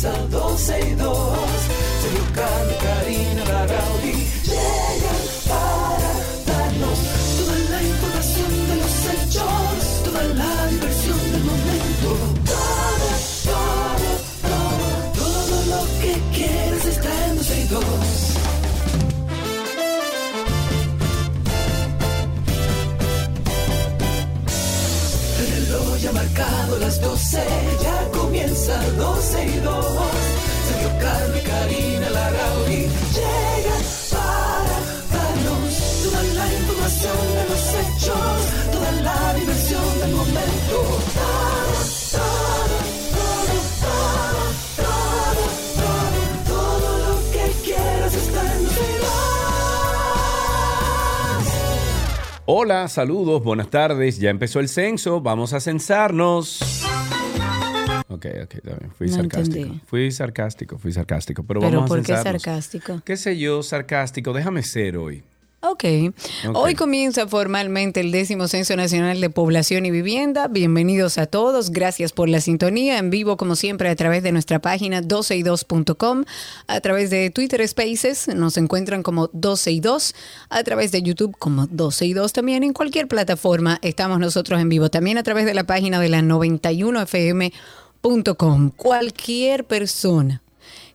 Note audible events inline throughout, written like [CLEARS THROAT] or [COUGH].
comienza 12 y 2. Sergio Carlos, Karina, Larrauri llegan para darnos toda la información de los hechos, toda la diversión del momento. Todo, todo, todo, todo lo que quieres está en 12 y 2. El reloj ya ha marcado las 12, ya comienza 12 y 2. Hola, saludos, buenas tardes. Ya empezó el censo, vamos a censarnos. Ok, ok, bien. Fui No sarcástico. entendí. Fui sarcástico, fui sarcástico. Pero, Pero vamos ¿por a qué censarnos. sarcástico? ¿Qué sé yo, sarcástico? Déjame ser hoy. Ok. Ok. Hoy comienza formalmente el décimo Censo Nacional de Población y Vivienda. Bienvenidos a todos. Gracias por la sintonía. En vivo, como siempre, a través de nuestra página 12y2.com, a través de Twitter Spaces, nos encuentran como 12 y 2, a través de YouTube como 12 y 2 también. En cualquier plataforma estamos nosotros en vivo. También a través de la página de la 91fm.com. Cualquier persona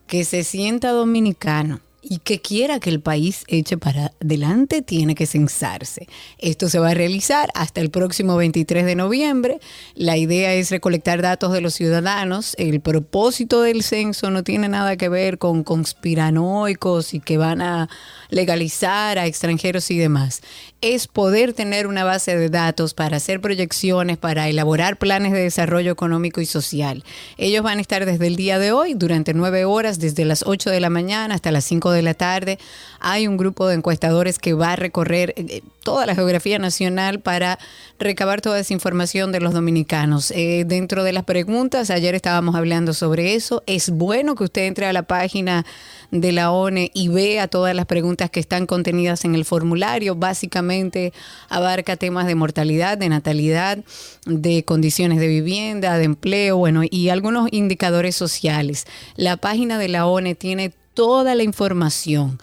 que se sienta dominicano y que quiera que el país eche para adelante tiene que censarse. Esto se va a realizar hasta el próximo 23 de noviembre. La idea es recolectar datos de los ciudadanos. El propósito del censo no tiene nada que ver con conspiranoicos y que van a legalizar a extranjeros y demás. Es poder tener una base de datos para hacer proyecciones, para elaborar planes de desarrollo económico y social. Ellos van a estar desde el día de hoy durante nueve horas, desde las 8 de la mañana hasta las 5 de la tarde. Hay un grupo de encuestadores que va a recorrer eh, toda la geografía nacional para recabar toda esa información de los dominicanos. Eh, dentro de las preguntas, ayer estábamos hablando sobre eso. Es bueno que usted entre a la página de la ONE y vea todas las preguntas que están contenidas en el formulario. Básicamente abarca temas de mortalidad, de natalidad, de condiciones de vivienda, de empleo, bueno, y algunos indicadores sociales. La página de la ONE tiene toda la información.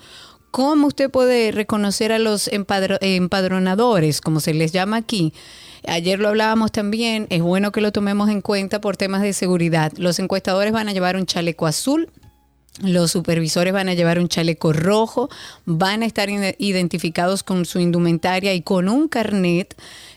¿Cómo usted puede reconocer a los empadro- empadronadores, como se les llama aquí? Ayer lo hablábamos también, es bueno que lo tomemos en cuenta por temas de seguridad. Los encuestadores van a llevar un chaleco azul, los supervisores van a llevar un chaleco rojo, van a estar ide- identificados con su indumentaria y con un carnet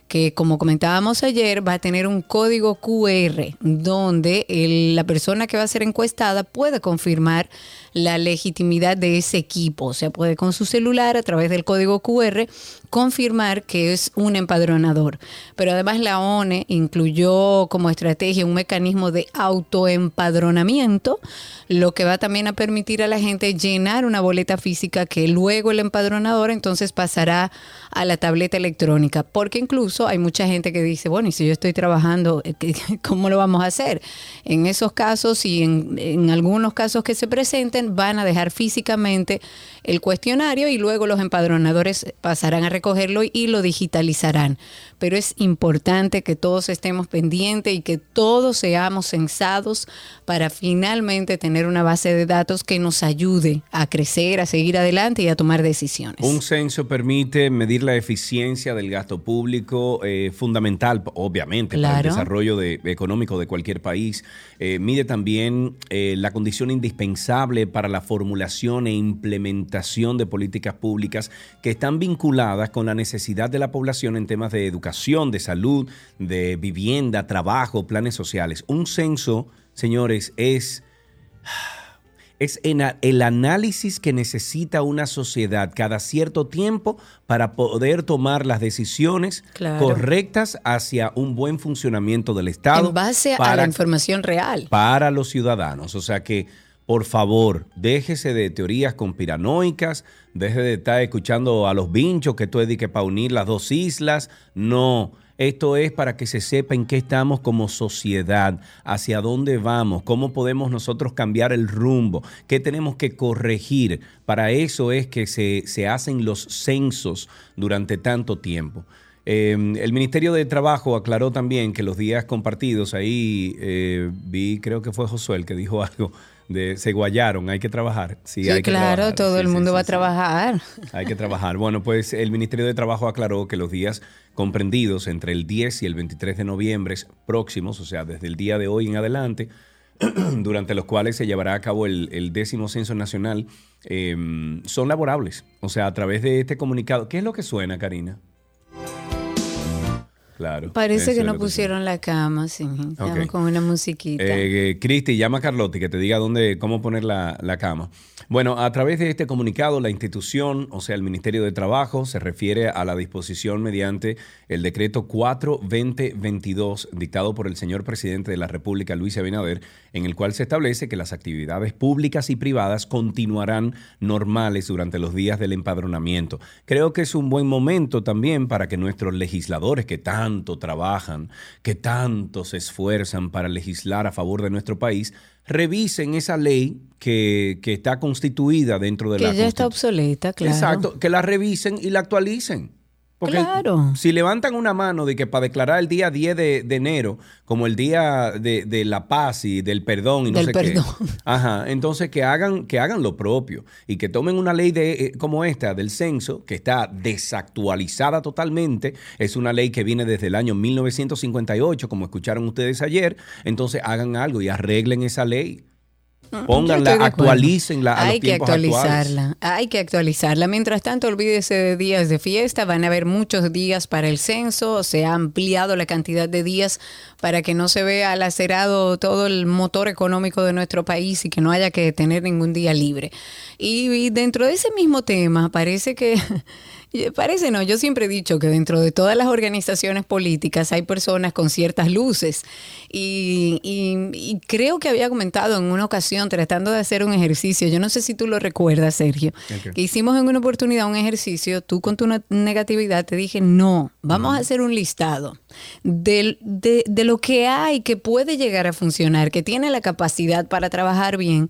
que, como comentábamos ayer, va a tener un código QR donde la persona que va a ser encuestada puede confirmar la legitimidad de ese equipo. O sea, puede con su celular a través del código QR confirmar que es un empadronador. Pero además la ONE incluyó como estrategia un mecanismo de autoempadronamiento, lo que va también a permitir a la gente llenar una boleta física que luego el empadronador entonces pasará a la tableta electrónica. Porque incluso hay mucha gente que dice, bueno, y si yo estoy trabajando, eh, ¿qué- [LAUGHS] ¿cómo lo vamos a hacer? En esos casos y en algunos casos que se presenten, van a dejar físicamente el cuestionario y luego los empadronadores pasarán a recogerlo y lo digitalizarán. Pero es importante que todos estemos pendientes y que todos seamos censados para finalmente tener una base de datos que nos ayude a crecer, a seguir adelante y a tomar decisiones. Un censo permite medir la eficiencia del gasto público, eh, fundamental, obviamente, para el desarrollo de- económico de cualquier país. Eh, mide también eh, la condición indispensable para la formulación e implementación de políticas públicas que están vinculadas con la necesidad de la población en temas de educación, de salud, de vivienda, trabajo, planes sociales. Un censo, señores, es es en el análisis que necesita una sociedad cada cierto tiempo para poder tomar las decisiones Claro. correctas hacia un buen funcionamiento del Estado. en base a la información real. para los ciudadanos. O sea que, por favor, déjese de teorías conspiranoicas, deje de estar escuchando a los binchos que esto es para unir las dos islas. No. Esto es para que se sepa en qué estamos como sociedad, hacia dónde vamos, cómo podemos nosotros cambiar el rumbo, qué tenemos que corregir. Para eso es que se, se hacen los censos durante tanto tiempo. Eh, el Ministerio de Trabajo aclaró también que los días compartidos, ahí eh, vi, creo que fue Josué el que dijo [LAUGHS] algo de se guayaron, hay que trabajar. Sí, Sí, hay que claro, trabajar. todo Sí, el sí, mundo va a trabajar. Hay que trabajar. Bueno, pues el Ministerio de Trabajo aclaró que los días comprendidos entre el 10 y el 23 de noviembre próximos, o sea, desde el día de hoy en adelante, [CLEARS THROAT] durante los cuales se llevará a cabo el, el décimo censo nacional, eh, son laborables. O sea, a través de este comunicado. ¿Qué es lo que suena, Karina? Claro. Parece que no pusieron la cama, sí. Estamos con una musiquita. Eh, eh, Cristi, llama a Carlotti que te diga dónde, cómo poner la, la cama. Bueno, a través de este comunicado, la institución, o sea, el Ministerio de Trabajo, se refiere a la disposición mediante el decreto 4-2022, dictado por el señor presidente de la República, Luis Abinader, en el cual se establece que las actividades públicas y privadas continuarán normales durante los días del empadronamiento. Creo que es un buen momento también para que nuestros legisladores que tanto trabajan, que tanto se esfuerzan para legislar a favor de nuestro país, revisen esa ley que, que está constituida dentro de que la ya está obsoleta, claro. Exacto, que la revisen y la actualicen. Porque Claro. si levantan una mano de que para declarar el día 10 de, de enero como el día de, de la paz y del perdón y no Del sé perdón. qué. Ajá, entonces que hagan, que hagan lo propio y que tomen una ley de, eh, como esta del censo, que está desactualizada totalmente, es una ley que viene desde el año 1958, como escucharon ustedes ayer, entonces hagan algo y arreglen esa ley. Pónganla, actualícenla a Hay los que actuales. actualizarla, hay que actualizarla. Mientras tanto, olvídese de días de fiesta, van a haber muchos días para el censo, se ha ampliado la cantidad de días para que no se vea lacerado todo el motor económico de nuestro país y que no haya que tener ningún día libre. Y, y dentro de ese mismo tema, parece que... [LAUGHS] Parece no, yo siempre he dicho que dentro de todas las organizaciones políticas hay personas con ciertas luces y, y- y creo que había comentado en una ocasión tratando de hacer un ejercicio, yo no sé si tú lo recuerdas Sergio, que hicimos en una oportunidad un ejercicio, tú con tu ne- negatividad te dije, no, vamos a hacer un listado de, de lo que hay que puede llegar a funcionar, que tiene la capacidad para trabajar bien.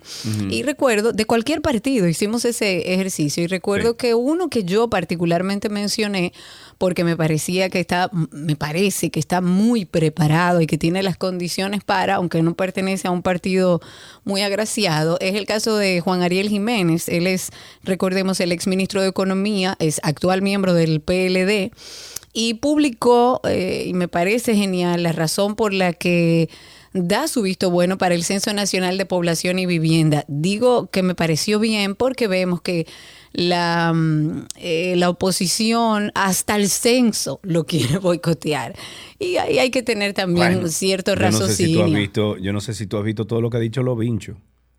Y recuerdo, de cualquier partido hicimos ese ejercicio y recuerdo Sí. que uno que yo particularmente mencioné, porque me parecía que está, me parece que está muy preparado y que tiene las condiciones para, aunque no pertenece a un partido muy agraciado, es el caso de Juan Ariel Jiménez. Él es, recordemos, el exministro de Economía, es actual miembro del PLD y publicó, eh, y me parece genial, la razón por la que da su visto bueno para el Censo Nacional de Población y Vivienda. Digo que me pareció bien porque vemos que la, mm, eh, la oposición hasta el censo lo quiere [LAUGHS] boicotear. Y ahí hay que tener también Bueno, cierto yo no sé si raciocinio. tú has visto, yo no sé si tú has visto todo lo que ha dicho los vinchos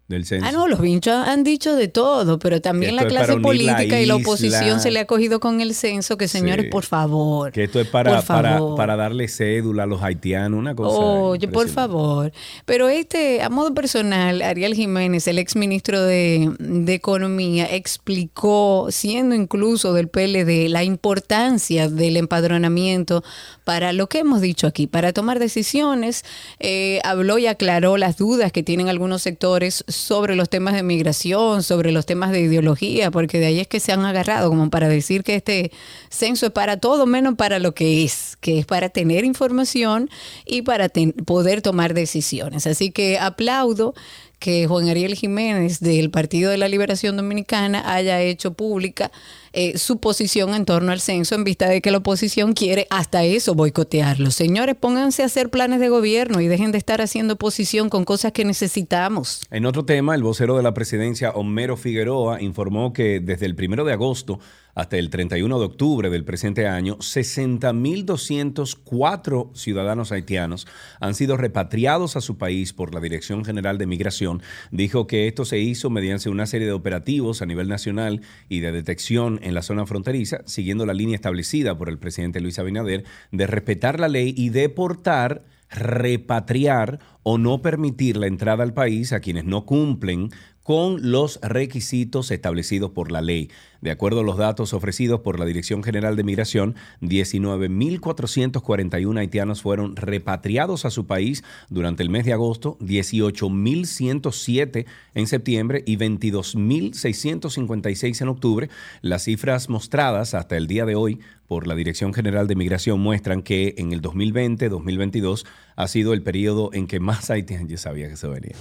del censo. Ah, no, los vinchos han dicho de todo, pero también la clase la política y la oposición se le ha cogido con el censo, que señores, Sí. por favor. Que esto es para, para, darle cédula a los haitianos, una cosa. Oye, por favor. Pero este, a modo personal, Ariel Jiménez, el ex ministro de, de Economía, explicó, siendo incluso del PLD, la importancia del empadronamiento para lo que hemos dicho aquí, para tomar decisiones. Eh, habló y aclaró las dudas que tienen algunos sectores sobre los temas de migración, sobre los temas de ideología, porque de ahí es que se han agarrado como para decir que este censo es para todo menos para lo que es, que es para tener información y para poder tomar decisiones. Así que aplaudo que Juan Ariel Jiménez del Partido de la Liberación Dominicana haya hecho pública eh, su posición en torno al censo en vista de que la oposición quiere hasta eso boicotearlo. Señores, pónganse a hacer planes de gobierno y dejen de estar haciendo oposición con cosas que necesitamos. En otro tema, el vocero de la presidencia, Homero Figueroa, informó que desde el primero de agosto hasta el 31 de octubre del presente año, 60.204 ciudadanos haitianos han sido repatriados a su país por la Dirección General de Migración. Dijo que esto se hizo mediante una serie de operativos a nivel nacional y de detección en la zona fronteriza, siguiendo la línea establecida por el presidente Luis Abinader de respetar la ley y deportar repatriar o no permitir la entrada al país a quienes no cumplen con los requisitos establecidos por la ley. De acuerdo a los datos ofrecidos por la Dirección General de Migración, 19.441 haitianos fueron repatriados a su país durante el mes de agosto, 18.107 en septiembre y 22.656 en octubre. Las cifras mostradas hasta el día de hoy por la Dirección General de Migración muestran que en el 2020-2022 ha sido el periodo en que más haitianos, yo sabía que se venía,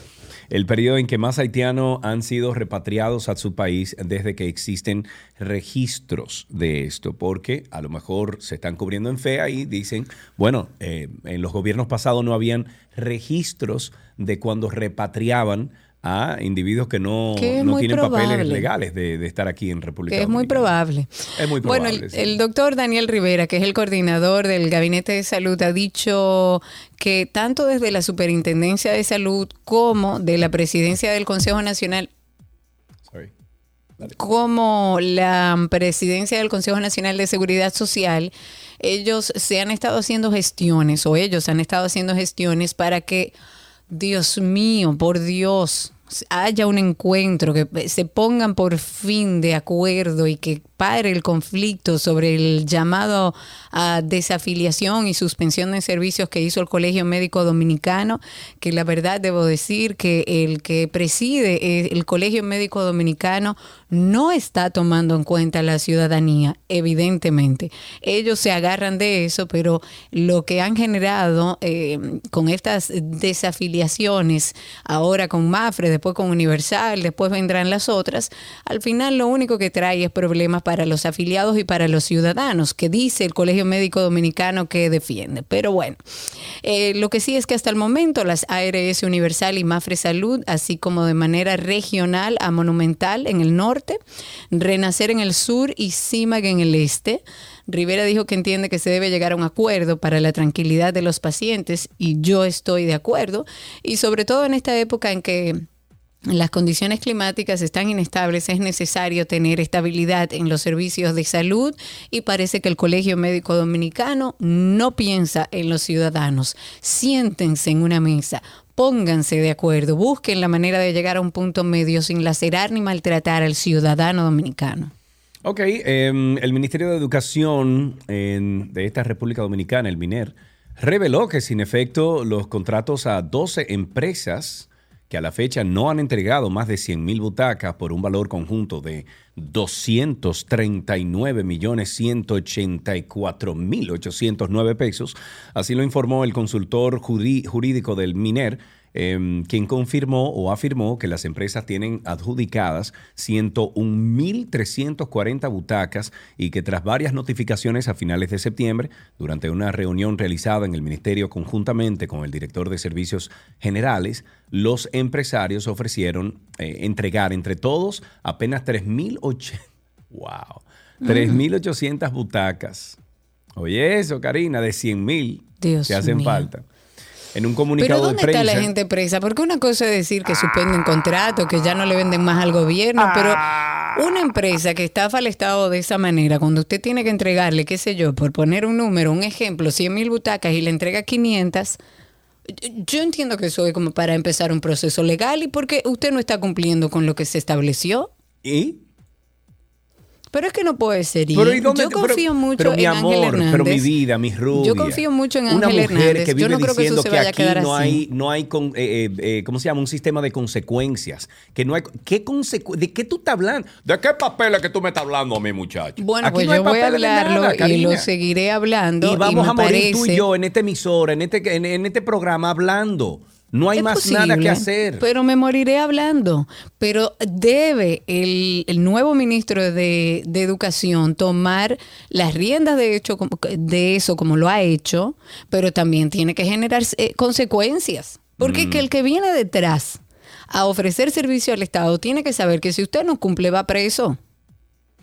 el periodo en que más haitianos han sido repatriados a su país desde que existen registros de esto, porque a lo mejor se están cubriendo en fe y dicen, bueno, eh, en los gobiernos pasados no habían registros de cuando repatriaban a individuos que no, Que no tienen papeles legales de, de estar aquí en República Que es muy probable. Es muy probable. Bueno, el, sí. el doctor Daniel Rivera, que es el coordinador del Gabinete de Salud, ha dicho que tanto desde la Superintendencia de Salud como de la Presidencia del Consejo Nacional. Como la presidencia del Consejo Nacional de Seguridad Social, ellos se han estado haciendo gestiones o ellos han estado haciendo gestiones para que, Dios mío, por Dios, haya un encuentro, que se pongan por fin de acuerdo y que pare el conflicto sobre el llamado a desafiliación y suspensión de servicios que hizo el Colegio Médico Dominicano, que la verdad debo decir que el que preside el Colegio Médico Dominicano no está tomando en cuenta la ciudadanía, evidentemente. Ellos se agarran de eso, pero lo que han generado eh, con estas desafiliaciones, ahora con Mafre, después con Universal, después vendrán las otras, al final lo único que trae es problemas para los afiliados y para los ciudadanos, que dice el Colegio Médico Dominicano que defiende. Pero bueno, eh, lo que sí es que hasta el momento las ARS Universal y Mafre Salud, así como de manera regional a Monumental en el norte, Renacer en el sur y CIMAG en el este, Rivera dijo que entiende que se debe llegar a un acuerdo para la tranquilidad de los pacientes y yo estoy de acuerdo, y sobre todo en esta época en que las condiciones climáticas están inestables, es necesario tener estabilidad en los servicios de salud y parece que el Colegio Médico Dominicano no piensa en los ciudadanos. Siéntense en una mesa, pónganse de acuerdo, busquen la manera de llegar a un punto medio sin lacerar ni maltratar al ciudadano dominicano. Ok, em, el Ministerio de Educación en- de esta República Dominicana, el MINER, reveló que sin efecto los contratos a 12 empresas que a la fecha no han entregado más de 100 mil butacas por un valor conjunto de 239 millones 184 mil 809 pesos. Así lo informó el consultor jurídico del MINER, eh, quien confirmó o afirmó que las empresas tienen adjudicadas 101.340 butacas y que tras varias notificaciones a finales de septiembre, durante una reunión realizada en el Ministerio conjuntamente con el director de Servicios Generales, los empresarios ofrecieron eh, entregar entre todos apenas 3.800 wow, 3.800 butacas. Oye, eso, Karina, de 100.000 Dios que hacen mío. falta. En un Pero comunicado ¿dónde de prensa. está la gente presa? Porque una cosa es decir que suspenden contratos, que ya no le venden más al gobierno, pero una empresa que estafa al Estado de esa manera, cuando usted tiene que entregarle, qué sé yo, por poner un número, un ejemplo, 100 mil butacas y le entrega 500, yo entiendo que eso es como para empezar un proceso legal y porque usted no está cumpliendo con lo que se estableció. ¿Y? Pero es que no puede ser. Pero, ¿y dónde- yo pero- confío mucho pero en amor, Ángel Hernández. pero mi vida, mi rubia. Yo confío mucho en Ángel mujer Hernández. que yo vive no creo que diciendo eso se que vaya a aquí quedar no así. hay, no hay con, eh, eh, eh, ¿cómo se llama? Un sistema de consecuencias. Que no hay, ¿qué consecu- ¿De qué tú estás hablando? ¿De qué papeles que tú me estás hablando a mí, muchacho? Bueno, Aquí pues no hay yo voy a hablarlo nada, y lo seguiré hablando. Y vamos me a morir tú y yo en esta emisora, en este, en, en este programa hablando. No hay Es más posible, nada que hacer. Pero me moriré hablando. Pero debe el, el nuevo ministro de, de Educación tomar las riendas de, hecho, de eso como lo ha hecho, pero también tiene que generar eh, consecuencias. Porque que Mm. el que viene detrás a ofrecer servicio al Estado tiene que saber que si usted no cumple va preso.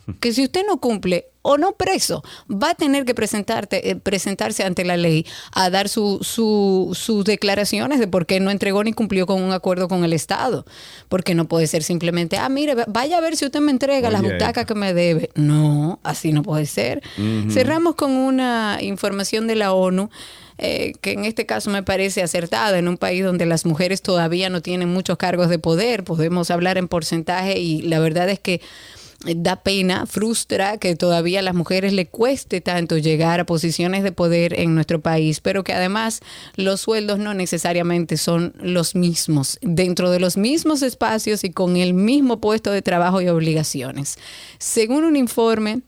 [LAUGHS] Que si usted no cumple o no preso, va a tener que presentarte, eh, presentarse ante la ley a dar su, su- sus declaraciones de por qué no entregó ni cumplió con un acuerdo con el Estado. Porque no puede ser simplemente, ah, mire, vaya a ver si usted me entrega las butacas que me debe. No, así no puede ser. Cerramos con una información de la ONU. eh, que en este caso me parece acertada en un país donde las mujeres todavía no tienen muchos cargos de poder, podemos hablar en porcentaje y la verdad es que da pena, frustra que todavía a las mujeres le cueste tanto llegar a posiciones de poder en nuestro país, pero que además los sueldos no necesariamente son los mismos, dentro de los mismos espacios y con el mismo puesto de trabajo y obligaciones. Según un informe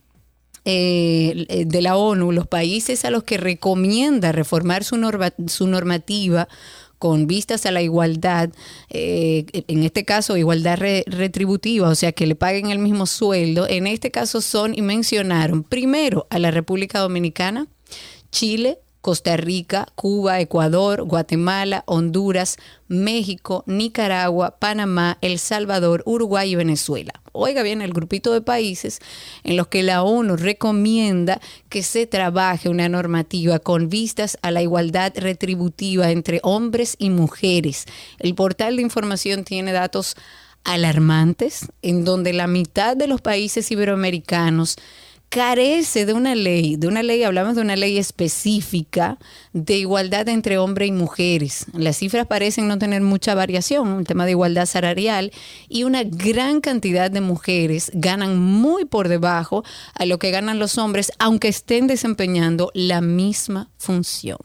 eh, de la ONU, los países a los que recomienda reformar su, su normativa con vistas a la igualdad, eh, en este caso igualdad retributiva, o sea, que le paguen el mismo sueldo, en este caso son y mencionaron primero a la República Dominicana, Chile, Costa Rica, Cuba, Ecuador, Guatemala, Honduras, México, Nicaragua, Panamá, El Salvador, Uruguay y Venezuela. Oiga bien, el grupito de países en los que la ONU recomienda que se trabaje una normativa con vistas a la igualdad retributiva entre hombres y mujeres. El portal de información tiene datos alarmantes en donde la mitad de los países iberoamericanos carece de una ley, de una ley, hablamos de una ley específica de igualdad entre hombres y mujeres. Las cifras parecen no tener mucha variación, el tema de igualdad salarial, y una gran cantidad de mujeres ganan muy por debajo a lo que ganan los hombres, aunque estén desempeñando la misma función.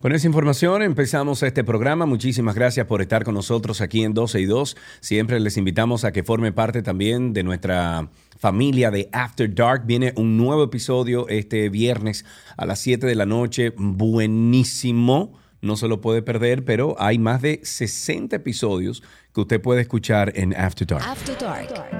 Con esa información empezamos este programa. Muchísimas gracias por estar con nosotros aquí en 12 y 2. Siempre les invitamos a que forme parte también de nuestra familia de After Dark. Viene un nuevo episodio este viernes a las 7 de la noche. Buenísimo. No se lo puede perder, pero hay más de 60 episodios que usted puede escuchar en After Dark. After Dark.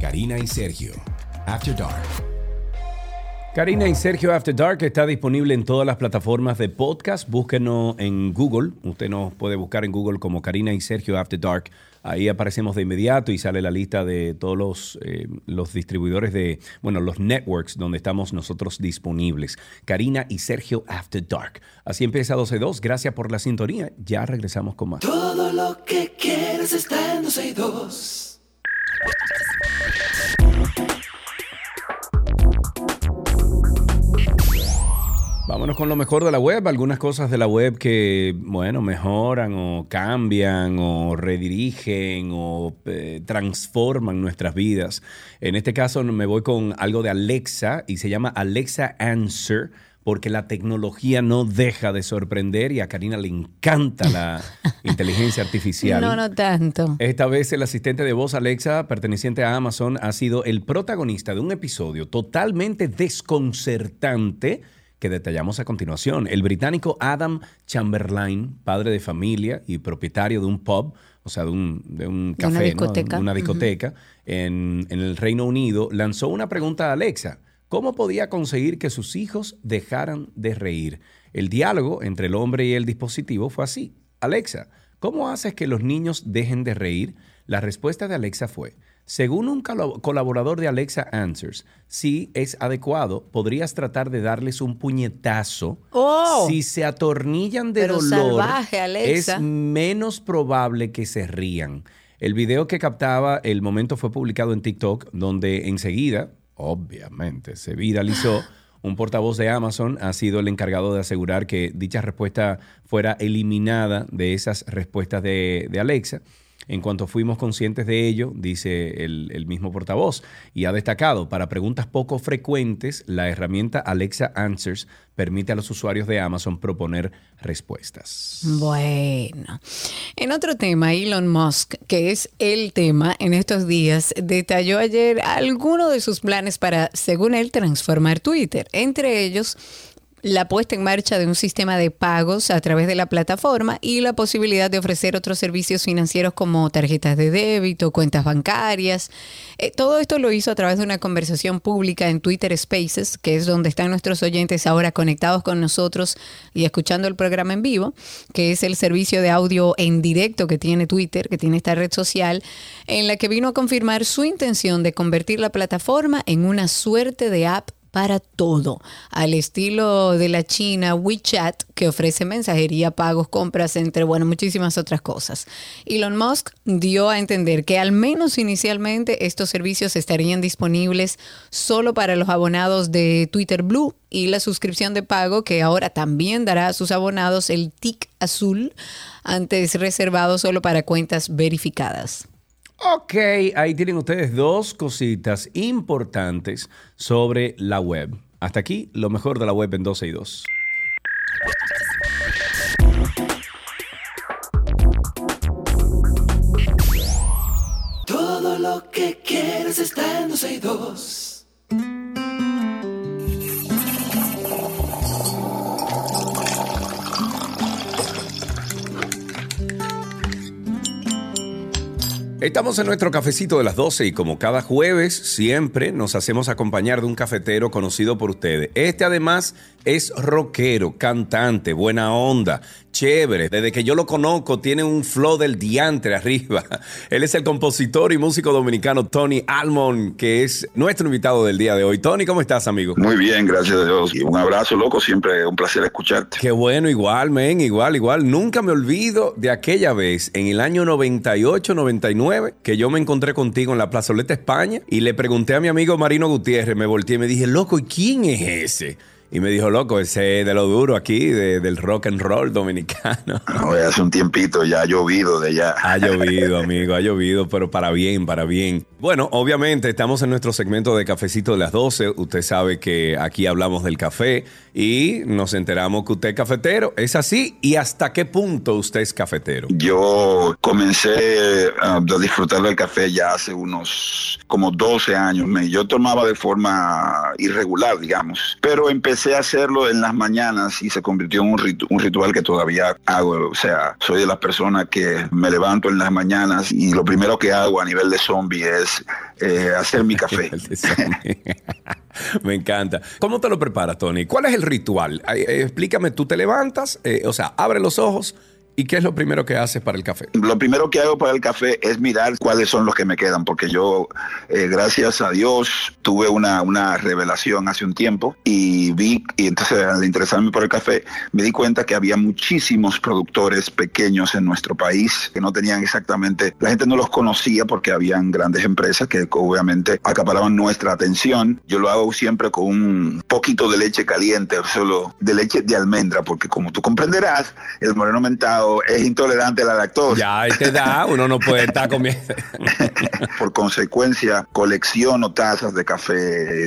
Karina y Sergio, After Dark. Karina y Sergio After Dark está disponible en todas las plataformas de podcast. Búsquenos en Google. Usted nos puede buscar en Google como Karina y Sergio After Dark. Ahí aparecemos de inmediato y sale la lista de todos los, eh, los distribuidores de, bueno, los networks donde estamos nosotros disponibles. Karina y Sergio After Dark. Así empieza 12.2. Gracias por la sintonía. Ya regresamos con más. Todo lo que quieres está en 12.2. Vámonos con lo mejor de la web, algunas cosas de la web que, bueno, mejoran o cambian o redirigen o eh, transforman nuestras vidas. En este caso me voy con algo de Alexa y se llama Alexa Answer porque la tecnología no deja de sorprender y a Karina le encanta la [LAUGHS] inteligencia artificial. No, no tanto. Esta vez el asistente de voz Alexa, perteneciente a Amazon, ha sido el protagonista de un episodio totalmente desconcertante que detallamos a continuación. El británico Adam Chamberlain, padre de familia y propietario de un pub, o sea, de un, café, una discoteca, una discoteca en, en el Reino Unido, lanzó una pregunta a Alexa. ¿Cómo podía conseguir que sus hijos dejaran de reír? El diálogo entre el hombre y el dispositivo fue así. Alexa, ¿cómo haces que los niños dejen de reír? La respuesta de Alexa fue, según un colaborador de Alexa Answers, si es adecuado, podrías tratar de darles un puñetazo. Oh. si se atornillan de dolor, es menos probable que se rían. El video que captaba el momento fue publicado en TikTok, donde enseguida, obviamente, se viralizó. [GASPS] Un portavoz de Amazon ha sido el encargado de asegurar que dicha respuesta fuera eliminada de esas respuestas de, de Alexa. En cuanto fuimos conscientes de ello, dice el, mismo portavoz, y ha destacado, para preguntas poco frecuentes, la herramienta Alexa Answers permite a los usuarios de Amazon proponer respuestas. Bueno, en otro tema, Elon Musk, que es el tema en estos días, detalló ayer algunos de sus planes para, según él, transformar Twitter. Entre ellos, la puesta en marcha de un sistema de pagos a través de la plataforma y la posibilidad de ofrecer otros servicios financieros como tarjetas de débito, cuentas bancarias. Eh, todo esto lo hizo a través de una conversación pública en Twitter Spaces, que es donde están nuestros oyentes ahora conectados con nosotros y escuchando el programa en vivo, que es el servicio de audio en directo que tiene Twitter, que tiene esta red social, en la que vino a confirmar su intención de convertir la plataforma en una suerte de app para todo, al estilo de la China WeChat, que ofrece mensajería, pagos, compras, entre, bueno, muchísimas otras cosas. Elon Musk dio a entender que al menos inicialmente estos servicios estarían disponibles solo para los abonados de Twitter Blue y la suscripción de pago que ahora también dará a sus abonados el tic azul, antes reservado solo para cuentas verificadas. Ok, ahí tienen ustedes dos cositas importantes sobre la web. Hasta aquí lo mejor de la web en 12 y 2. Todo lo que quieres está en 12 y 2. Estamos en nuestro cafecito de las 12 y como cada jueves siempre nos hacemos acompañar de un cafetero conocido por ustedes. Este además es rockero, cantante, buena onda, chévere. Desde que yo lo conozco tiene un flow del diantre arriba. [LAUGHS] Él es el compositor y músico dominicano Tony Almond, que es nuestro invitado del día de hoy. Tony, ¿cómo estás, amigo? Muy bien, gracias a Dios. Y un abrazo, loco. Siempre un placer escucharte. Qué bueno, igual, men, igual, igual. Nunca me olvido de aquella vez, en el año 98, 99, que yo me encontré contigo en la plazoleta España y le pregunté a mi amigo Marino Gutiérrez, me volteé y me dije, loco, ¿y quién es ese? Y me dijo, loco, ese es de lo duro aquí, de- del rock and roll dominicano. [LAUGHS] No, hace un tiempito ya ha llovido de allá. Ha llovido, [LAUGHS] amigo, ha llovido, pero para bien, para bien. Bueno, obviamente estamos en nuestro segmento de cafecito de las 12. Usted sabe que aquí hablamos del café y nos enteramos que usted es cafetero. ¿Es así? ¿Y hasta qué punto usted es cafetero? Yo comencé ah, a disfrutar del café ya hace unos como 12 años. Yo tomaba de forma irregular, digamos, pero empecé a hacerlo en las mañanas y se convirtió en un, ritu- un ritual que todavía hago. O sea, soy de las personas que me levanto en las mañanas y lo primero que hago a nivel de zombie es eh, hacer mi café. [LAUGHS] [LAUGHS] Me encanta. ¿Cómo te lo preparas, Tony? ¿Cuál es el ritual? Eh, Explícame, tú te levantas, eh, o sea, abre los ojos y ¿qué es lo primero que haces para el café? Lo primero que hago para el café es mirar cuáles son los que me quedan, porque yo, eh, gracias a Dios, tuve una, una revelación hace un tiempo y vi, y entonces al interesarme por el café, me di cuenta que había muchísimos productores pequeños en nuestro país que no tenían exactamente, la gente no los conocía porque habían grandes empresas que obviamente acaparaban nuestra atención. Yo lo hago siempre con un poquito de leche caliente, solo de leche de almendra, porque como tú comprenderás, el moreno mentado es intolerante a la lactosa. Ya, ahí te da, uno no puede estar comiendo. [LAUGHS] Por consecuencia, colecciono tazas de café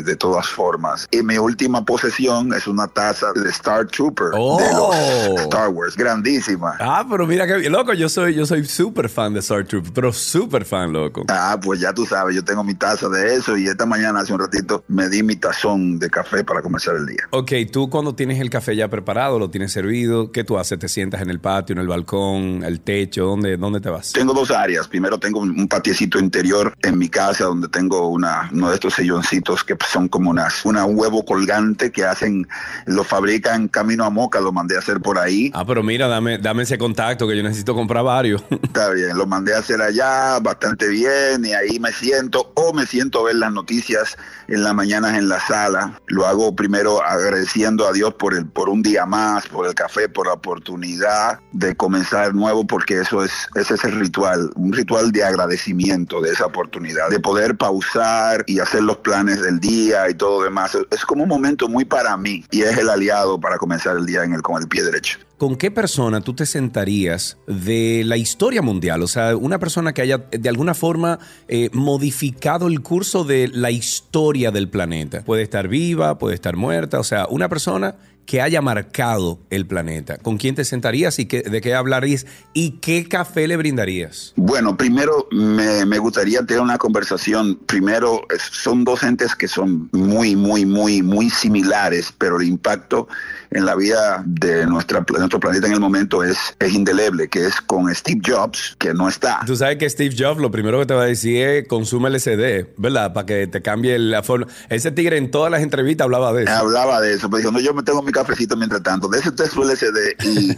de todas formas. Y mi última posesión es una taza de Star Trooper Oh. de los Star Wars, grandísima. Ah, pero mira que loco, yo soy, yo soy súper fan de Star Trooper, pero súper fan, loco. Ah, pues ya tú sabes, yo tengo mi taza de eso y esta mañana hace un ratito me di mi tazón de café para comenzar el día. Ok, tú cuando tienes el café ya preparado, lo tienes servido, ¿qué tú haces? ¿Te sientas en el patio, en el balcón, el techo? ¿Dónde, dónde te vas? Tengo dos áreas. Primero tengo un patiecito interior en mi casa donde tengo una, uno de estos silloncitos que son como unas, una huevo colgante que hacen, lo fabrican camino a Moca, lo mandé a hacer por ahí. Ah, pero mira, dame, dame ese contacto que yo necesito comprar varios. [LAUGHS] Está bien, lo mandé a hacer allá bastante bien y ahí me siento o me siento a ver las noticias en la mañana en la sala. Lo hago primero agradeciendo a Dios por el por un día más, por el café, por la oportunidad de comenzar nuevo porque eso es ese es el ritual, un ritual de agradecimiento de esa oportunidad, de poder pausar y hacer los planes del día y todo demás. Es como un momento muy para mí y es el aliado para comenzar el día en el con el pie derecho. ¿Con qué persona tú te sentarías de la historia mundial? O sea, una persona que haya de alguna forma eh, modificado el curso de la historia del planeta. Puede estar viva, puede estar muerta, o sea, una persona que haya marcado el planeta? ¿Con quién te sentarías y qué, de qué hablarías? ¿Y qué café le brindarías? Bueno, primero me, me gustaría tener una conversación. Primero, son dos entes que son muy, muy, muy, muy similares, pero el impacto en la vida de nuestra, nuestro planeta en el momento es, es indeleble, que es con Steve Jobs, que no está. Tú sabes que Steve Jobs lo primero que te va a decir es consume LCD, ¿verdad? Para que te cambie la forma. Ese tigre en todas las entrevistas hablaba de eso. Hablaba de eso, pero dijo, no, yo me tengo mi cafecito mientras tanto, de ese usted su LCD y,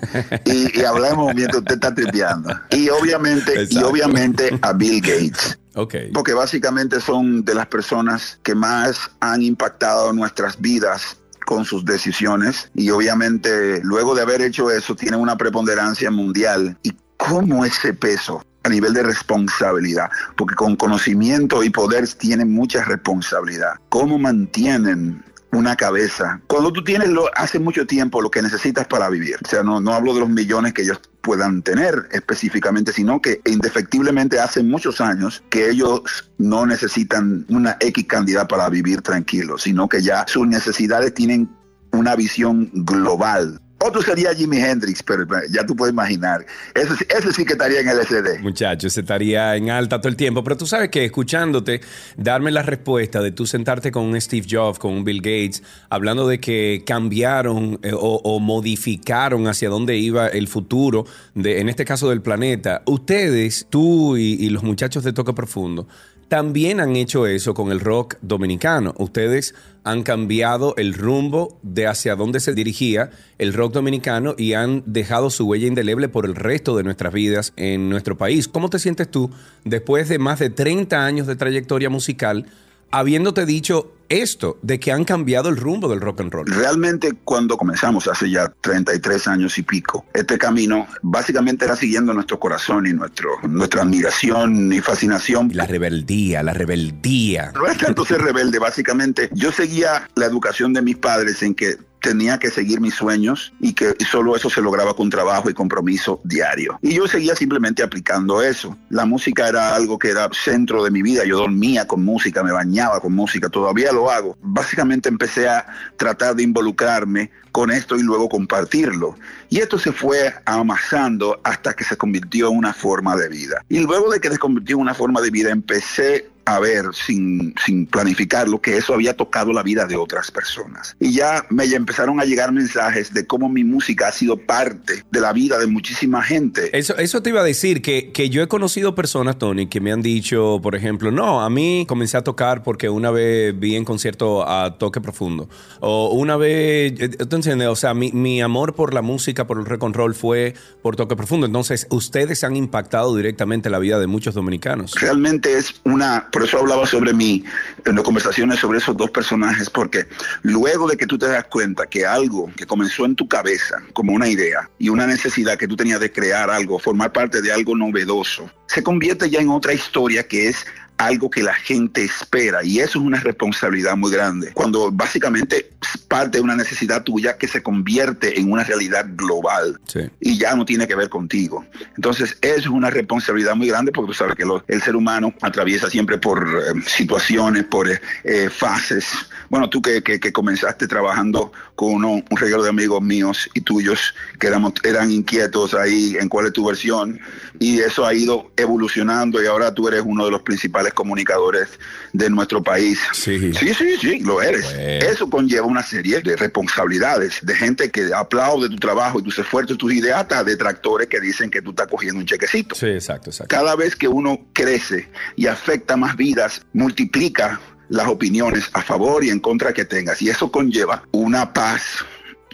y, y hablemos mientras usted está tripeando. Y obviamente, y obviamente a Bill Gates. Okay. Porque básicamente son de las personas que más han impactado nuestras vidas con sus decisiones y obviamente luego de haber hecho eso tienen una preponderancia mundial. ¿Y cómo ese peso? a nivel de responsabilidad, porque con conocimiento y poder tienen mucha responsabilidad. ¿Cómo mantienen una cabeza. Cuando tú tienes lo, hace mucho tiempo lo que necesitas para vivir, o sea, no, no hablo de los millones que ellos puedan tener específicamente, sino que indefectiblemente hace muchos años que ellos no necesitan una X cantidad para vivir tranquilos, sino que ya sus necesidades tienen una visión global otro sería Jimi Hendrix, pero ya tú puedes imaginar. Ese, sí que estaría en el SD. Muchachos, estaría en alta todo el tiempo. Pero tú sabes que escuchándote, darme la respuesta de tú sentarte con un Steve Jobs, con un Bill Gates, hablando de que cambiaron eh, o, o, modificaron hacia dónde iba el futuro, de, en este caso del planeta. Ustedes, tú y, y los muchachos de Toque Profundo, también han hecho eso con el rock dominicano. Ustedes han cambiado el rumbo de hacia dónde se dirigía el rock dominicano y han dejado su huella indeleble por el resto de nuestras vidas en nuestro país. ¿Cómo te sientes tú después de más de 30 años de trayectoria musical? Habiéndote dicho esto, de que han cambiado el rumbo del rock and roll. Realmente cuando comenzamos hace ya 33 años y pico, este camino básicamente era siguiendo nuestro corazón y nuestro, nuestra admiración y fascinación. La rebeldía, la rebeldía. No es tanto ser rebelde, básicamente yo seguía la educación de mis padres en que tenía que seguir mis sueños y que solo eso se lograba con trabajo y compromiso diario. Y yo seguía simplemente aplicando eso. La música era algo que era centro de mi vida. Yo dormía con música, me bañaba con música, todavía lo hago. Básicamente empecé a tratar de involucrarme con esto y luego compartirlo. Y esto se fue amasando hasta que se convirtió en una forma de vida. Y luego de que se convirtió en una forma de vida, empecé a ver sin, sin planificarlo que eso había tocado la vida de otras personas. Y ya me empezaron a llegar mensajes de cómo mi música ha sido parte de la vida de muchísima gente. Eso, eso te iba a decir, que, que yo he conocido personas, Tony, que me han dicho, por ejemplo, no, a mí comencé a tocar porque una vez vi en concierto a Toque Profundo. O una vez, ¿tú O sea, mi, mi amor por la música, por el rock and fue por Toque Profundo. Entonces, ustedes han impactado directamente la vida de muchos dominicanos. Realmente es una por eso hablaba sobre mí en las conversaciones sobre esos dos personajes, porque luego de que tú te das cuenta que algo que comenzó en tu cabeza como una idea y una necesidad que tú tenías de crear algo, formar parte de algo novedoso, se convierte ya en otra historia que es algo que la gente espera y eso es una responsabilidad muy grande. Cuando básicamente parte de una necesidad tuya que se convierte en una realidad global Sí. y ya no tiene que ver contigo. Entonces, eso es una responsabilidad muy grande porque tú sabes que lo- el ser humano atraviesa siempre por eh, situaciones, por eh, eh, fases. Bueno, tú que, que- que comenzaste trabajando con uno- un regalo de amigos míos y tuyos que éramos, eran inquietos ahí en cuál es tu versión y eso ha ido evolucionando y ahora tú eres uno de los principales comunicadores de nuestro país. Sí. sí, sí, sí, lo eres. Bueno. Eso conlleva una serie de responsabilidades, de gente que aplaude tu trabajo y tus esfuerzos, tus ideas, hasta detractores que dicen que tú estás cogiendo un chequecito. Sí, exacto, exacto. Cada vez que uno crece y afecta más vidas, multiplica las opiniones a favor y en contra que tengas. Y eso conlleva una paz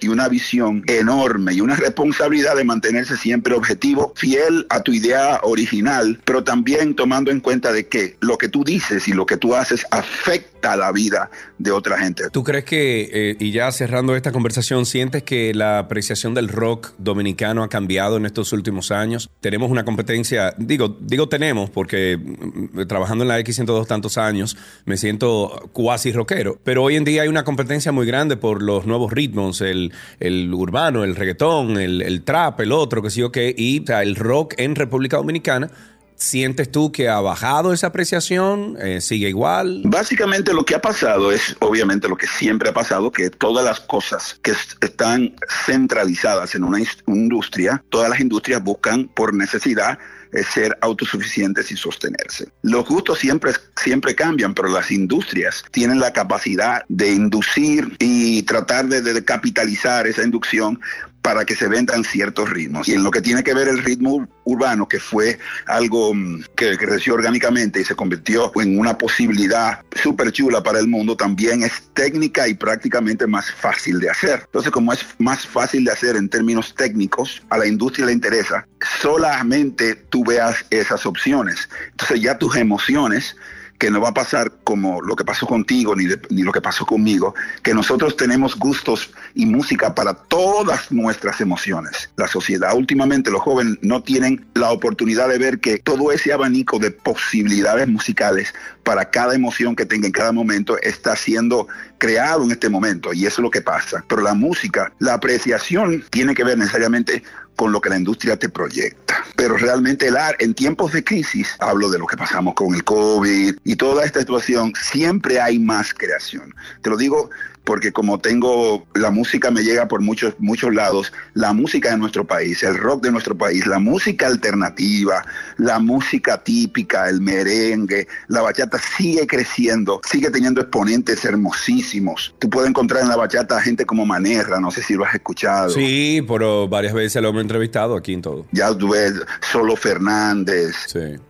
y una visión enorme y una responsabilidad de mantenerse siempre objetivo, fiel a tu idea original, pero también tomando en cuenta de que lo que tú dices y lo que tú haces afecta afecta la vida de otra gente. ¿Tú crees que, eh, y ya cerrando esta conversación, sientes que la apreciación del rock dominicano ha cambiado en estos últimos años? Tenemos una competencia, digo, digo tenemos porque mm, trabajando en la X102 tantos años me siento cuasi rockero, pero hoy en día hay una competencia muy grande por los nuevos ritmos, el, el urbano, el reggaetón, el, el trap, el otro, que sí o qué, y o sea, el rock en República Dominicana ¿Sientes tú que ha bajado esa apreciación? Eh, ¿Sigue igual? Básicamente lo que ha pasado es obviamente lo que siempre ha pasado, que todas las cosas que están centralizadas en una industria, todas las industrias buscan por necesidad eh, ser autosuficientes y sostenerse. Los gustos siempre, siempre cambian, pero las industrias tienen la capacidad de inducir y tratar de, de capitalizar esa inducción para que se vendan ciertos ritmos. Y en lo que tiene que ver el ritmo urbano, que fue algo mm, que creció orgánicamente y se convirtió en una posibilidad súper chula para el mundo, también es técnica y prácticamente más fácil de hacer. Entonces, como es más fácil de hacer en términos técnicos, a la industria le interesa solamente tú veas esas opciones. Entonces ya tus emociones que no va a pasar como lo que pasó contigo ni, ni lo que pasó conmigo, que nosotros tenemos gustos y música para todas nuestras emociones. La sociedad últimamente, los jóvenes no tienen la oportunidad de ver que todo ese abanico de posibilidades musicales para cada emoción que tenga en cada momento está siendo creado en este momento y eso es lo que pasa. Pero la música, la apreciación tiene que ver necesariamente con lo que la industria te proyecta. Pero realmente el arte, en tiempos de crisis, hablo de lo que pasamos con el COVID y toda esta situación, siempre hay más creación. Te lo digo porque como tengo, la música me llega por muchos, muchos lados, la música de nuestro país, el rock de nuestro país, la música alternativa, la música típica, el merengue, la bachata sigue creciendo, sigue teniendo exponentes hermosísimos. Tú puedes encontrar en la bachata gente como Manerra, no sé si lo has escuchado. Sí, pero varias veces lo hemos entrevistado aquí en todo. Ya tú ves Solo Fernández,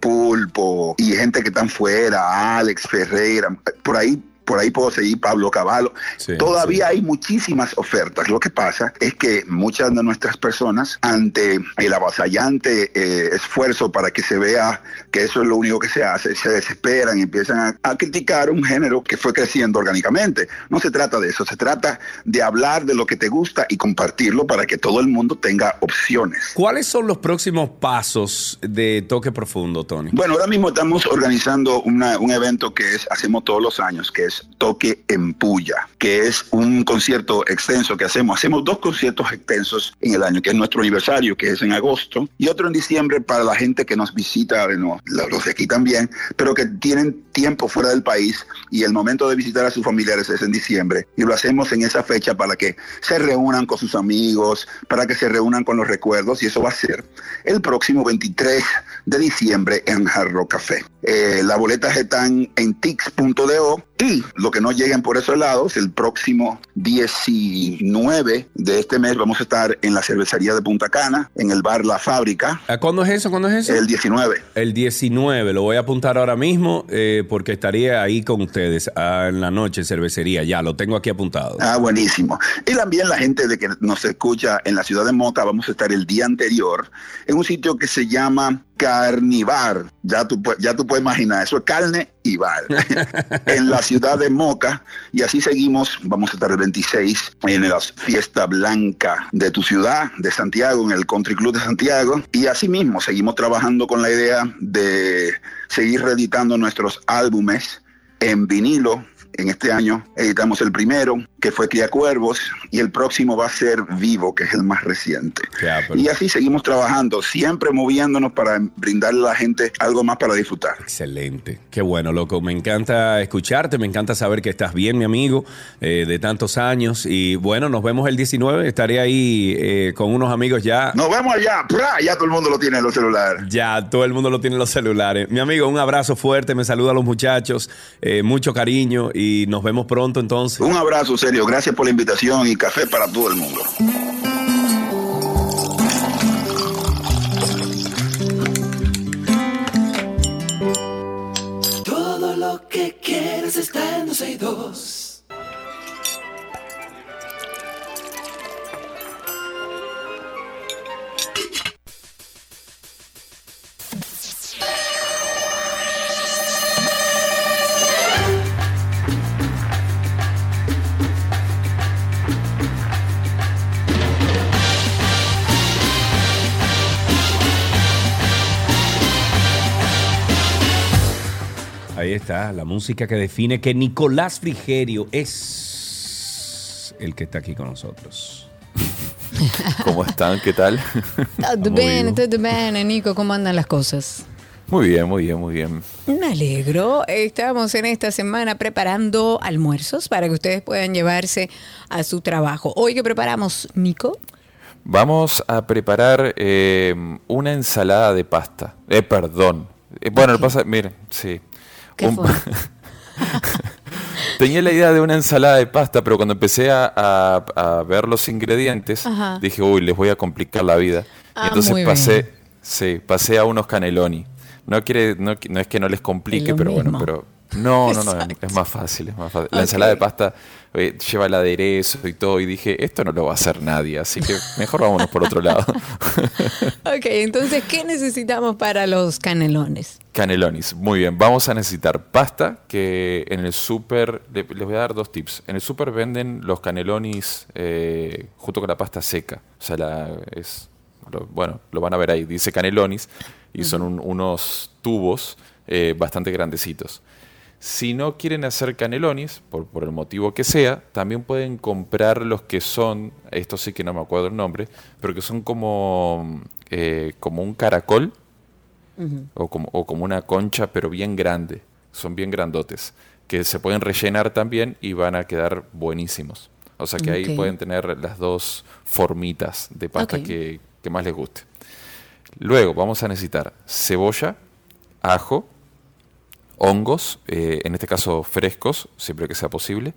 Pulpo, y gente que están fuera, Alex Ferreira, por ahí por ahí puedo seguir Pablo Caballo. Todavía hay muchísimas ofertas. Lo que pasa es que muchas de nuestras personas, ante el avasallante eh, esfuerzo para que se vea que eso es lo único que se hace, se desesperan y empiezan a, criticar un género que fue creciendo orgánicamente. No se trata de eso, se trata de hablar de lo que te gusta y compartirlo para que todo el mundo tenga opciones. ¿Cuáles son los próximos pasos de Toque Profundo, Tony? Bueno, ahora mismo estamos organizando un evento que es, hacemos todos los años, que Toque en Puya, que es un concierto extenso que hacemos. Hacemos dos conciertos extensos en el año, que es nuestro aniversario, que es en agosto, y otro en diciembre para la gente que nos visita, bueno, los de aquí también, pero que tienen tiempo fuera del país y el momento de visitar a sus familiares es en diciembre. Y lo hacemos en esa fecha para que se reúnan con sus amigos, para que se reúnan con los recuerdos, y eso va a ser el próximo 23 de diciembre en Jarro Café. Eh, las boletas están en tix.do y lo que no lleguen por esos lados, el próximo 19 de este mes vamos a estar en la cervecería de Punta Cana, en el bar La Fábrica. ¿Cuándo es eso? ¿Cuándo es eso? El 19. El 19, lo voy a apuntar ahora mismo eh, porque estaría ahí con ustedes ah, en la noche, cervecería, ya lo tengo aquí apuntado. Ah, buenísimo. Y también la gente de que nos escucha en la ciudad de Moca, vamos a estar el día anterior en un sitio que se llama Carnivar. Ya tú, ya tú puedes imaginar, eso es carne y bar. [LAUGHS] en la ciudad de Moca. Y así seguimos. Vamos a estar el 26 en la fiesta blanca de tu ciudad, de Santiago, en el Country Club de Santiago. Y así mismo seguimos trabajando con la idea de seguir reeditando nuestros álbumes en vinilo en este año editamos el primero, que fue Cría Cuervos, y el próximo va a ser Vivo, que es el más reciente. Y así seguimos trabajando, siempre moviéndonos para brindarle a la gente algo más para disfrutar. Excelente, qué bueno, loco. Me encanta escucharte, me encanta saber que estás bien, mi amigo, eh, de tantos años. Y bueno, nos vemos el 19, estaré ahí eh, con unos amigos ya. Nos vemos allá, ya todo el mundo lo tiene en los celulares. Ya, todo el mundo lo tiene en los celulares. Mi amigo, un abrazo fuerte, me saluda a los muchachos, eh, mucho cariño y nos vemos pronto entonces. Un abrazo, serio. Gracias por la invitación y café para todo el mundo. Todo lo que quieres está en Ahí está, la música que define que Nicolás Frigerio es el que está aquí con nosotros. [LAUGHS] ¿Cómo están? ¿Qué tal? Todo bien, todo bien, Nico, ¿cómo andan las cosas? Muy bien, muy bien, muy bien. Me alegro. Estamos en esta semana preparando almuerzos para que ustedes puedan llevarse a su trabajo. Hoy que preparamos, Nico. Vamos a preparar eh, una ensalada de pasta. Eh, perdón. Eh, bueno, lo pasa, miren, sí. ¿Qué Un- fue? [LAUGHS] Tenía la idea de una ensalada de pasta, pero cuando empecé a, a- a ver los ingredientes, Ajá. dije, uy, les voy a complicar la vida. Ah, y entonces pasé, sí, pasé a unos caneloni. No quiere, no, no es que no les complique, pero bueno, pero no, no, no, es, [LAUGHS] Exacto. es más fácil, es más fácil. La ensalada de pasta eh, lleva el aderezo y todo, y dije, esto no lo va a hacer nadie, así que mejor vámonos por otro lado. [LAUGHS] Ok, entonces, ¿qué necesitamos para los canelones? Canelonis, muy bien. Vamos a necesitar pasta, que en el súper, le- les voy a dar dos tips. En el súper venden los canelonis eh, junto con la pasta seca. O sea, la, es, lo- bueno, lo van a ver ahí, dice canelonis, y son un- unos tubos eh, bastante grandecitos. Si no quieren hacer canelonis, por, por el motivo que sea, también pueden comprar los que son, esto sí que no me acuerdo el nombre, pero que son como, eh, como un caracol, o como, o como una concha, pero bien grande. Son bien grandotes. Que se pueden rellenar también y van a quedar buenísimos. O sea que ahí pueden tener las dos formitas de pasta que, que más les guste. Luego vamos a necesitar cebolla, ajo, hongos, eh, en este caso frescos, siempre que sea posible,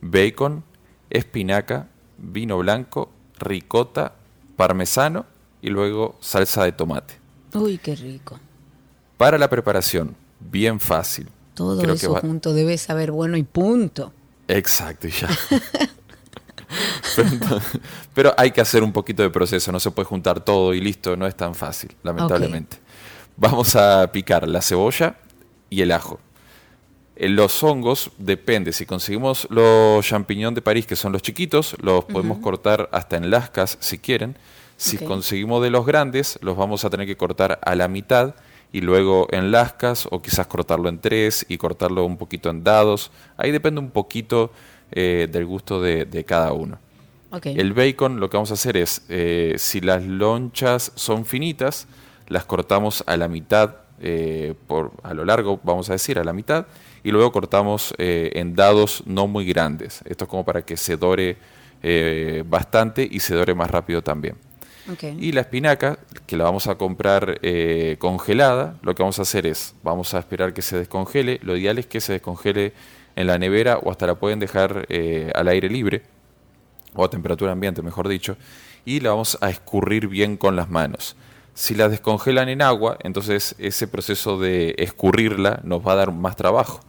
bacon, espinaca, vino blanco, ricota, parmesano y luego salsa de tomate. Uy, qué rico. Para la preparación, bien fácil. Todo Creo que eso va- junto debe saber bueno y punto. Exacto, y ya. [LAUGHS] pero, entonces- pero hay que hacer un poquito de proceso, no se puede juntar todo y listo, no es tan fácil, lamentablemente. Vamos a picar la cebolla y el ajo. En los hongos depende, si conseguimos los champiñón de París, que son los chiquitos, los podemos cortar hasta en lascas si quieren. Si conseguimos de los grandes, los vamos a tener que cortar a la mitad y luego en lascas o quizás cortarlo en tres y cortarlo un poquito en dados. Ahí depende un poquito eh, del gusto de, de cada uno. El bacon lo que vamos a hacer es, eh, si las lonchas son finitas, las cortamos a la mitad, eh, por, a lo largo, vamos a decir, a la mitad, y luego cortamos eh, en dados no muy grandes. Esto es como para que se dore eh, bastante y se dore más rápido también. Y la espinaca, que la vamos a comprar congelada, lo que vamos a hacer es, vamos a esperar que se descongele. Lo ideal es que se descongele en la nevera o hasta la pueden dejar al aire libre, o a temperatura ambiente, mejor dicho, y la vamos a escurrir bien con las manos. Si la descongelan en agua, entonces ese proceso de escurrirla nos va a dar más trabajo.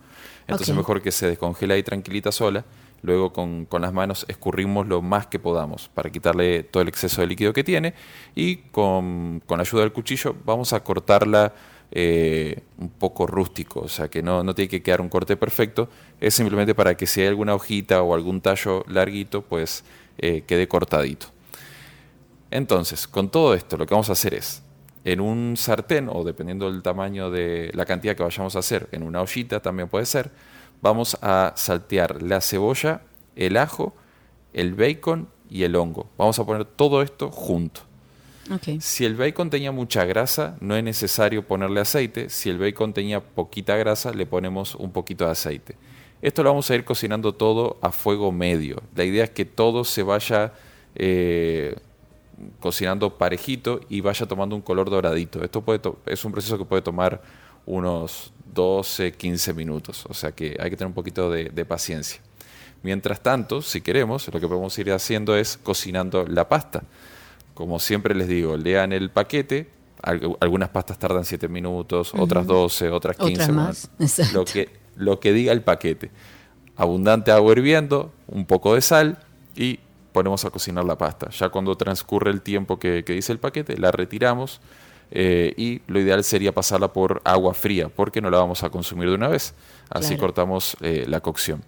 Entonces Ok. mejor que se descongela ahí tranquilita sola, luego con, con las manos escurrimos lo más que podamos para quitarle todo el exceso de líquido que tiene y con, con ayuda del cuchillo vamos a cortarla eh, un poco rústico, o sea que no, no tiene que quedar un corte perfecto, es simplemente para que si hay alguna hojita o algún tallo larguito, pues eh, quede cortadito. Entonces, con todo esto, lo que vamos a hacer es, en un sartén, o dependiendo del tamaño de la cantidad que vayamos a hacer, en una ollita también puede ser, vamos a saltear la cebolla, el ajo, el bacon y el hongo. Vamos a poner todo esto junto. Si el bacon tenía mucha grasa, no es necesario ponerle aceite. Si el bacon tenía poquita grasa, le ponemos un poquito de aceite. Esto lo vamos a ir cocinando todo a fuego medio. La idea es que todo se vaya eh, cocinando parejito y vaya tomando un color doradito. Esto puede es un proceso que puede tomar unos 12, 15 minutos. O sea que hay que tener un poquito de, de paciencia. Mientras tanto, si queremos, lo que podemos ir haciendo es cocinando la pasta. Como siempre les digo, lean el paquete. Algu- Algunas pastas tardan 7 minutos, otras 12, otras 15. Otras bueno, más, lo, que, lo que diga el paquete. Abundante agua hirviendo, un poco de sal y ponemos a cocinar la pasta. Ya cuando transcurre el tiempo que, que dice el paquete, la retiramos eh, y lo ideal sería pasarla por agua fría porque no la vamos a consumir de una vez. Así Claro. cortamos eh, la cocción.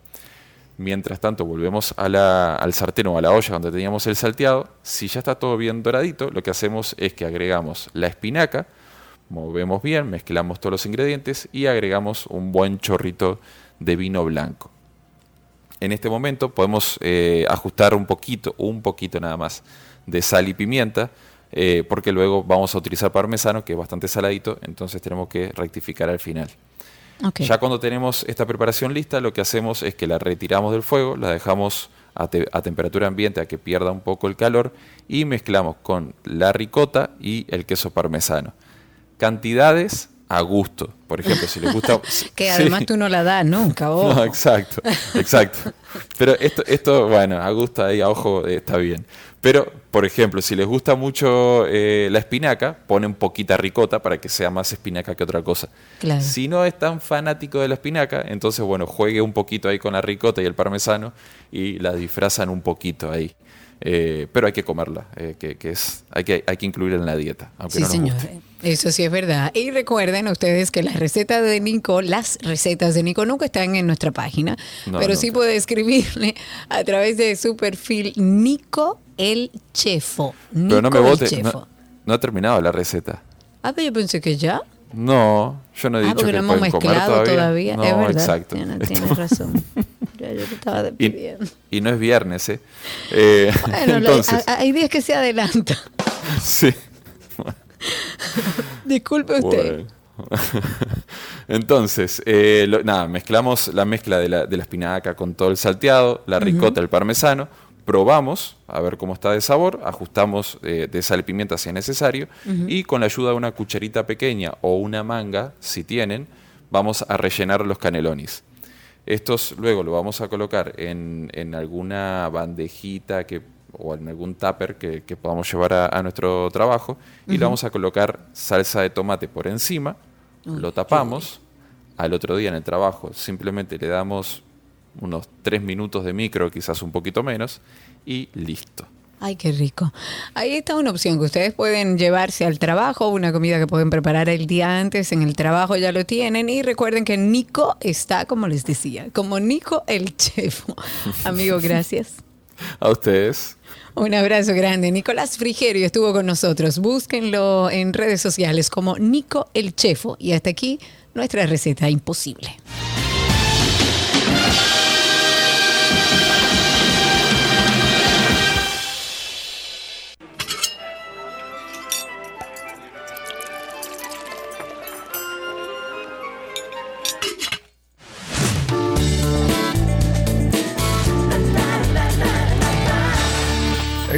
Mientras tanto, volvemos a la- al sartén o a la olla donde teníamos el salteado. Si ya está todo bien doradito, lo que hacemos es que agregamos la espinaca, movemos bien, mezclamos todos los ingredientes y agregamos un buen chorrito de vino blanco. En este momento podemos eh, ajustar un poquito, un poquito nada más de sal y pimienta, eh, porque luego vamos a utilizar parmesano, que es bastante saladito, entonces tenemos que rectificar al final. Ya cuando tenemos esta preparación lista, lo que hacemos es que la retiramos del fuego, la dejamos a, temperatura ambiente a que pierda un poco el calor y mezclamos con la ricota y el queso parmesano. Cantidades a gusto. Por ejemplo, si les gusta... [LAUGHS] que además tú no la das nunca, [LAUGHS] No, exacto, exacto. Pero esto, esto, bueno, a gusto ahí, a ojo, está bien. Pero, por ejemplo, si les gusta mucho eh, la espinaca, ponen poquita ricota para que sea más espinaca que otra cosa. Si no es tan fanático de la espinaca, entonces, bueno, juegue un poquito ahí con la ricota y el parmesano y la disfrazan un poquito ahí. Eh, pero hay que comerla, eh, que, es, hay, que, hay que incluirla en la dieta. Aunque sí, señor. Eso sí es verdad. Y recuerden ustedes que las recetas de Nico, las recetas de Nico nunca están en nuestra página, pero sí puede escribirle a través de su perfil Nico el Chefo. pero no me vote, no, ha terminado la receta. Ah, pero yo pensé que ya. No, yo no he ah, dicho que no hemos mezclado todavía. No, es verdad. Exacto. Tienes, razón. [LAUGHS] Ya yo te estaba despidiendo. Y, no es viernes, ¿eh? eh bueno, [LAUGHS] entonces, hay días que se adelanta. [LAUGHS] sí. [LAUGHS] Disculpe usted. [LAUGHS] Entonces, eh, nada, mezclamos la mezcla de la, de la, espinaca con todo el salteado, la ricota, el parmesano, probamos a ver cómo está de sabor, ajustamos eh, de sal y pimienta si es necesario, y con la ayuda de una cucharita pequeña o una manga, si tienen, vamos a rellenar los canelonis. Estos luego lo vamos a colocar en, alguna bandejita que, o en algún tupper que, podamos llevar a, nuestro trabajo y le vamos a colocar salsa de tomate por encima, lo tapamos, al otro día en el trabajo simplemente le damos unos tres minutos de micro, quizás un poquito menos, y listo. Ay, qué rico. Ahí está una opción que ustedes pueden llevarse al trabajo, una comida que pueden preparar el día antes, en el trabajo ya lo tienen. Y recuerden que Nico está, como les decía, como Nico el chef. [LAUGHS] Amigo, gracias. A ustedes. Un abrazo grande. Nicolás Frigerio estuvo con nosotros. Búsquenlo en redes sociales como Nico el Chefo. Y hasta aquí nuestra receta imposible.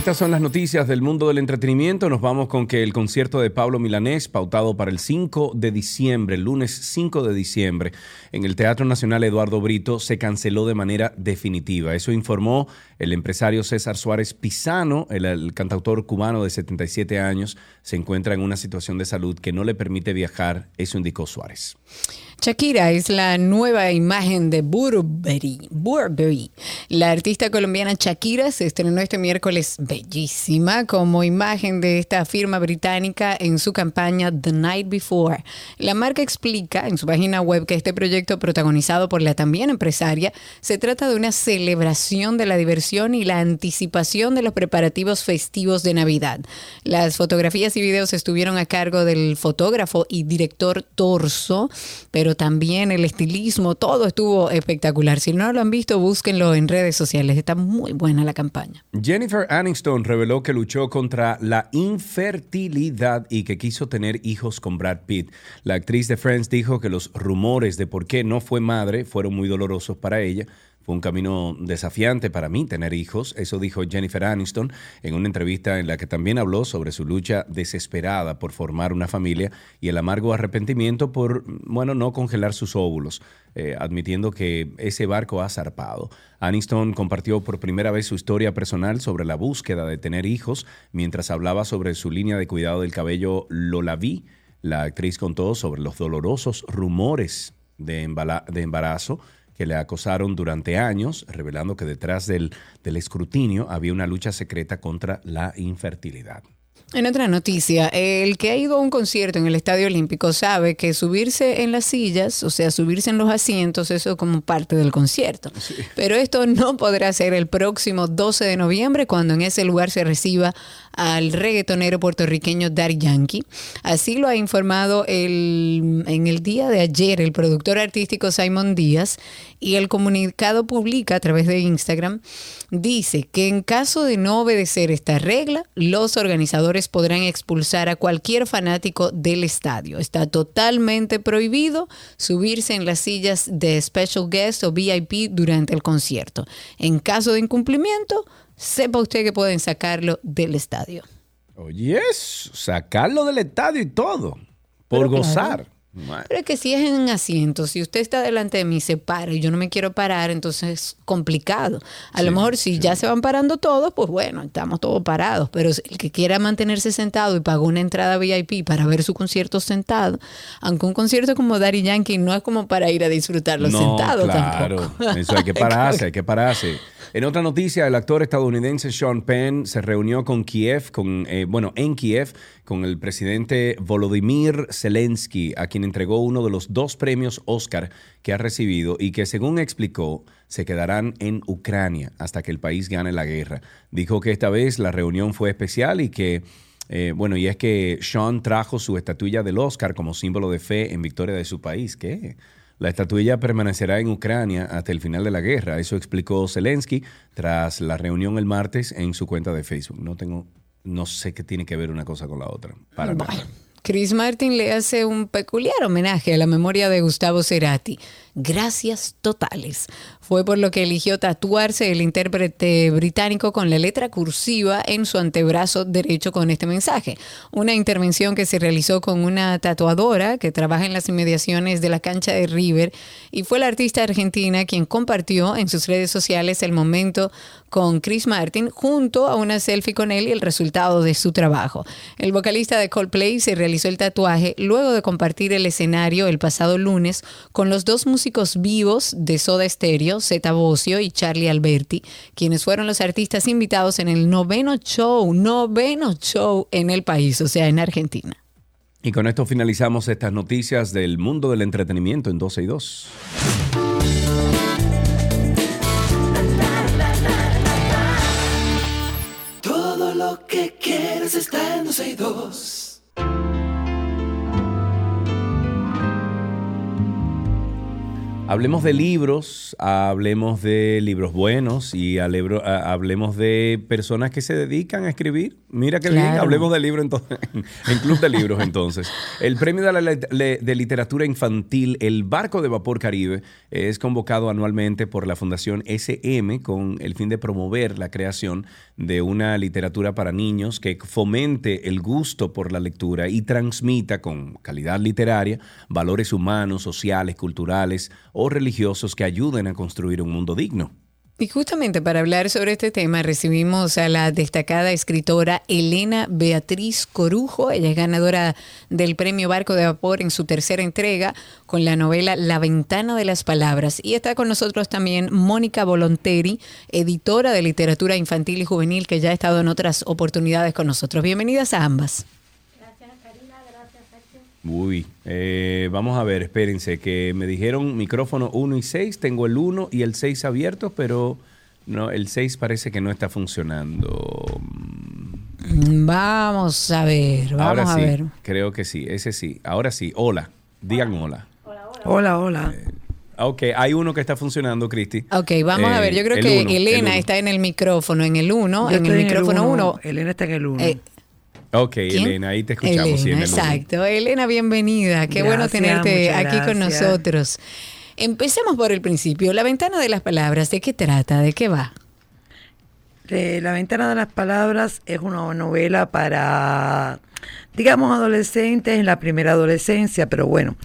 Estas son las noticias del mundo del entretenimiento. Nos vamos con que el concierto de Pablo Milanés, pautado para el 5 de diciembre, el lunes 5 de diciembre, en el Teatro Nacional Eduardo Brito, se canceló de manera definitiva. Eso informó el empresario César Suárez Pisano, el, cantautor cubano de 77 años, se encuentra en una situación de salud que no le permite viajar. Eso indicó Suárez. Shakira es la nueva imagen de Burberry. Burberry. La artista colombiana Shakira se estrenó este miércoles bellísima como imagen de esta firma británica en su campaña The Night Before. La marca explica en su página web que este proyecto protagonizado por la también empresaria se trata de una celebración de la diversión y la anticipación de los preparativos festivos de Navidad. Las fotografías y videos estuvieron a cargo del fotógrafo y director Torso, pero también el estilismo, todo estuvo espectacular. Si no lo han visto, búsquenlo en redes sociales. Está muy buena la campaña. Jennifer Aniston reveló que luchó contra la infertilidad y que quiso tener hijos con Brad Pitt. La actriz de Friends dijo que los rumores de por qué no fue madre fueron muy dolorosos para ella fue un camino desafiante para mí tener hijos, eso dijo Jennifer Aniston en una entrevista en la que también habló sobre su lucha desesperada por formar una familia y el amargo arrepentimiento por, bueno, no congelar sus óvulos, eh, admitiendo que ese barco ha zarpado. Aniston compartió por primera vez su historia personal sobre la búsqueda de tener hijos mientras hablaba sobre su línea de cuidado del cabello Lola Vi. La actriz contó sobre los dolorosos rumores de embarazo que le acosaron durante años, revelando que detrás del, del escrutinio había una lucha secreta contra la infertilidad. En otra noticia, el que ha ido a un concierto en el Estadio Olímpico sabe que subirse en las sillas, o sea, subirse en los asientos, eso es como parte del concierto. Pero esto no podrá ser el próximo 12 de noviembre cuando en ese lugar se reciba al reggaetonero puertorriqueño Daddy Yankee. Así lo ha informado el, en el día de ayer el productor artístico Simon Díaz y el comunicado publica a través de Instagram, dice que en caso de no obedecer esta regla, los organizadores podrán expulsar a cualquier fanático del estadio. Está totalmente prohibido subirse en las sillas de special guest o VIP durante el concierto. En caso de incumplimiento, sepa usted que pueden sacarlo del estadio. Oye, eso, sacarlo del estadio y todo, por Pero claro. Pero es que si es en asiento, si usted está delante de mí, se para y yo no me quiero parar, entonces es complicado. A Sí, lo mejor si sí. ya se van parando todos, pues bueno, estamos todos parados. Pero el que quiera mantenerse sentado y pagó una entrada VIP para ver su concierto sentado, aunque un concierto como Daddy Yankee no es como para ir a disfrutarlo sentado claro. tampoco. Eso hay que [LAUGHS] pararse, hay que pararse. En otra noticia, el actor estadounidense Sean Penn se reunió con Kiev, con, eh, bueno, en Kiev, con el presidente Volodymyr Zelensky, a quien entregó uno de los dos premios Oscar que ha recibido y que, según explicó, se quedarán en Ucrania hasta que el país gane la guerra. Dijo que esta vez la reunión fue especial y que eh, bueno, y es que Sean trajo su estatuilla del Oscar como símbolo de fe en victoria de su país. ¿Qué? La estatuilla permanecerá en Ucrania hasta el final de la guerra. Eso explicó Zelensky tras la reunión el martes en su cuenta de Facebook. No tengo, no sé qué tiene que ver una cosa con la otra. Para nada. Chris Martin le hace un peculiar homenaje a la memoria de Gustavo Cerati. Gracias totales. Fue por lo que eligió tatuarse el intérprete británico con la letra cursiva en su antebrazo derecho con este mensaje. Una intervención que se realizó con una tatuadora que trabaja en las inmediaciones de la cancha de River y fue la artista argentina quien compartió en sus redes sociales el momento con Chris Martin junto a una selfie con él y el resultado de su trabajo. El vocalista de Coldplay se realizó el tatuaje luego de compartir el escenario el pasado lunes con los dos músicos vivos de Soda Stereo, Zeta Bosio y Charlie Alberti, quienes fueron los artistas invitados en el noveno show, noveno show en el país, o sea, en Argentina. Y con esto finalizamos estas noticias del mundo del entretenimiento en 12 y 2. Todo lo que quieres está en 12 y 2. Hablemos de libros, hablemos de libros buenos y alebro- hablemos de personas que se dedican a escribir. Mira qué bien, hablemos de libros entonces, [LAUGHS] en Club de Libros entonces. El premio de, la de literatura infantil, El Barco de Vapor Caribe, es convocado anualmente por la Fundación SM con el fin de promover la creación de una literatura para niños que fomente el gusto por la lectura y transmita con calidad literaria valores humanos, sociales, culturales o religiosos que ayuden a construir un mundo digno. Y justamente para hablar sobre este tema recibimos a la destacada escritora Elena Beatriz Corujo. Ella es ganadora del premio Barco de Vapor en su tercera entrega con la novela La Ventana de las Palabras. Y está con nosotros también Mónica Volonteri, editora de literatura infantil y juvenil que ya ha estado en otras oportunidades con nosotros. Bienvenidas a ambas. Uy, eh, vamos a ver, espérense, que me dijeron micrófono 1 y 6, tengo el 1 y el 6 abiertos, pero no, el 6 parece que no está funcionando. Vamos a ver, vamos Ahora a sí, ver. creo que sí, ese sí. Ahora sí, hola, digan hola. Hola, hola. Ah, Ok, hay uno que está funcionando, Cristi. Ok, vamos a Eh, ver. Yo creo el que uno, Elena está en el micrófono, en el 1, Yo en el micrófono 1. Elena está en el 1. Ok, ¿Quién? Elena, ahí te escuchamos. sí, en Elena, el exacto. Elena, bienvenida. Qué bueno Gracias, tenerte muchas aquí con nosotros. Empecemos por el principio. La ventana de las palabras, ¿de qué trata? ¿De qué va? Eh, La ventana de las palabras es una novela para, digamos, adolescentes en la primera adolescencia, pero bueno,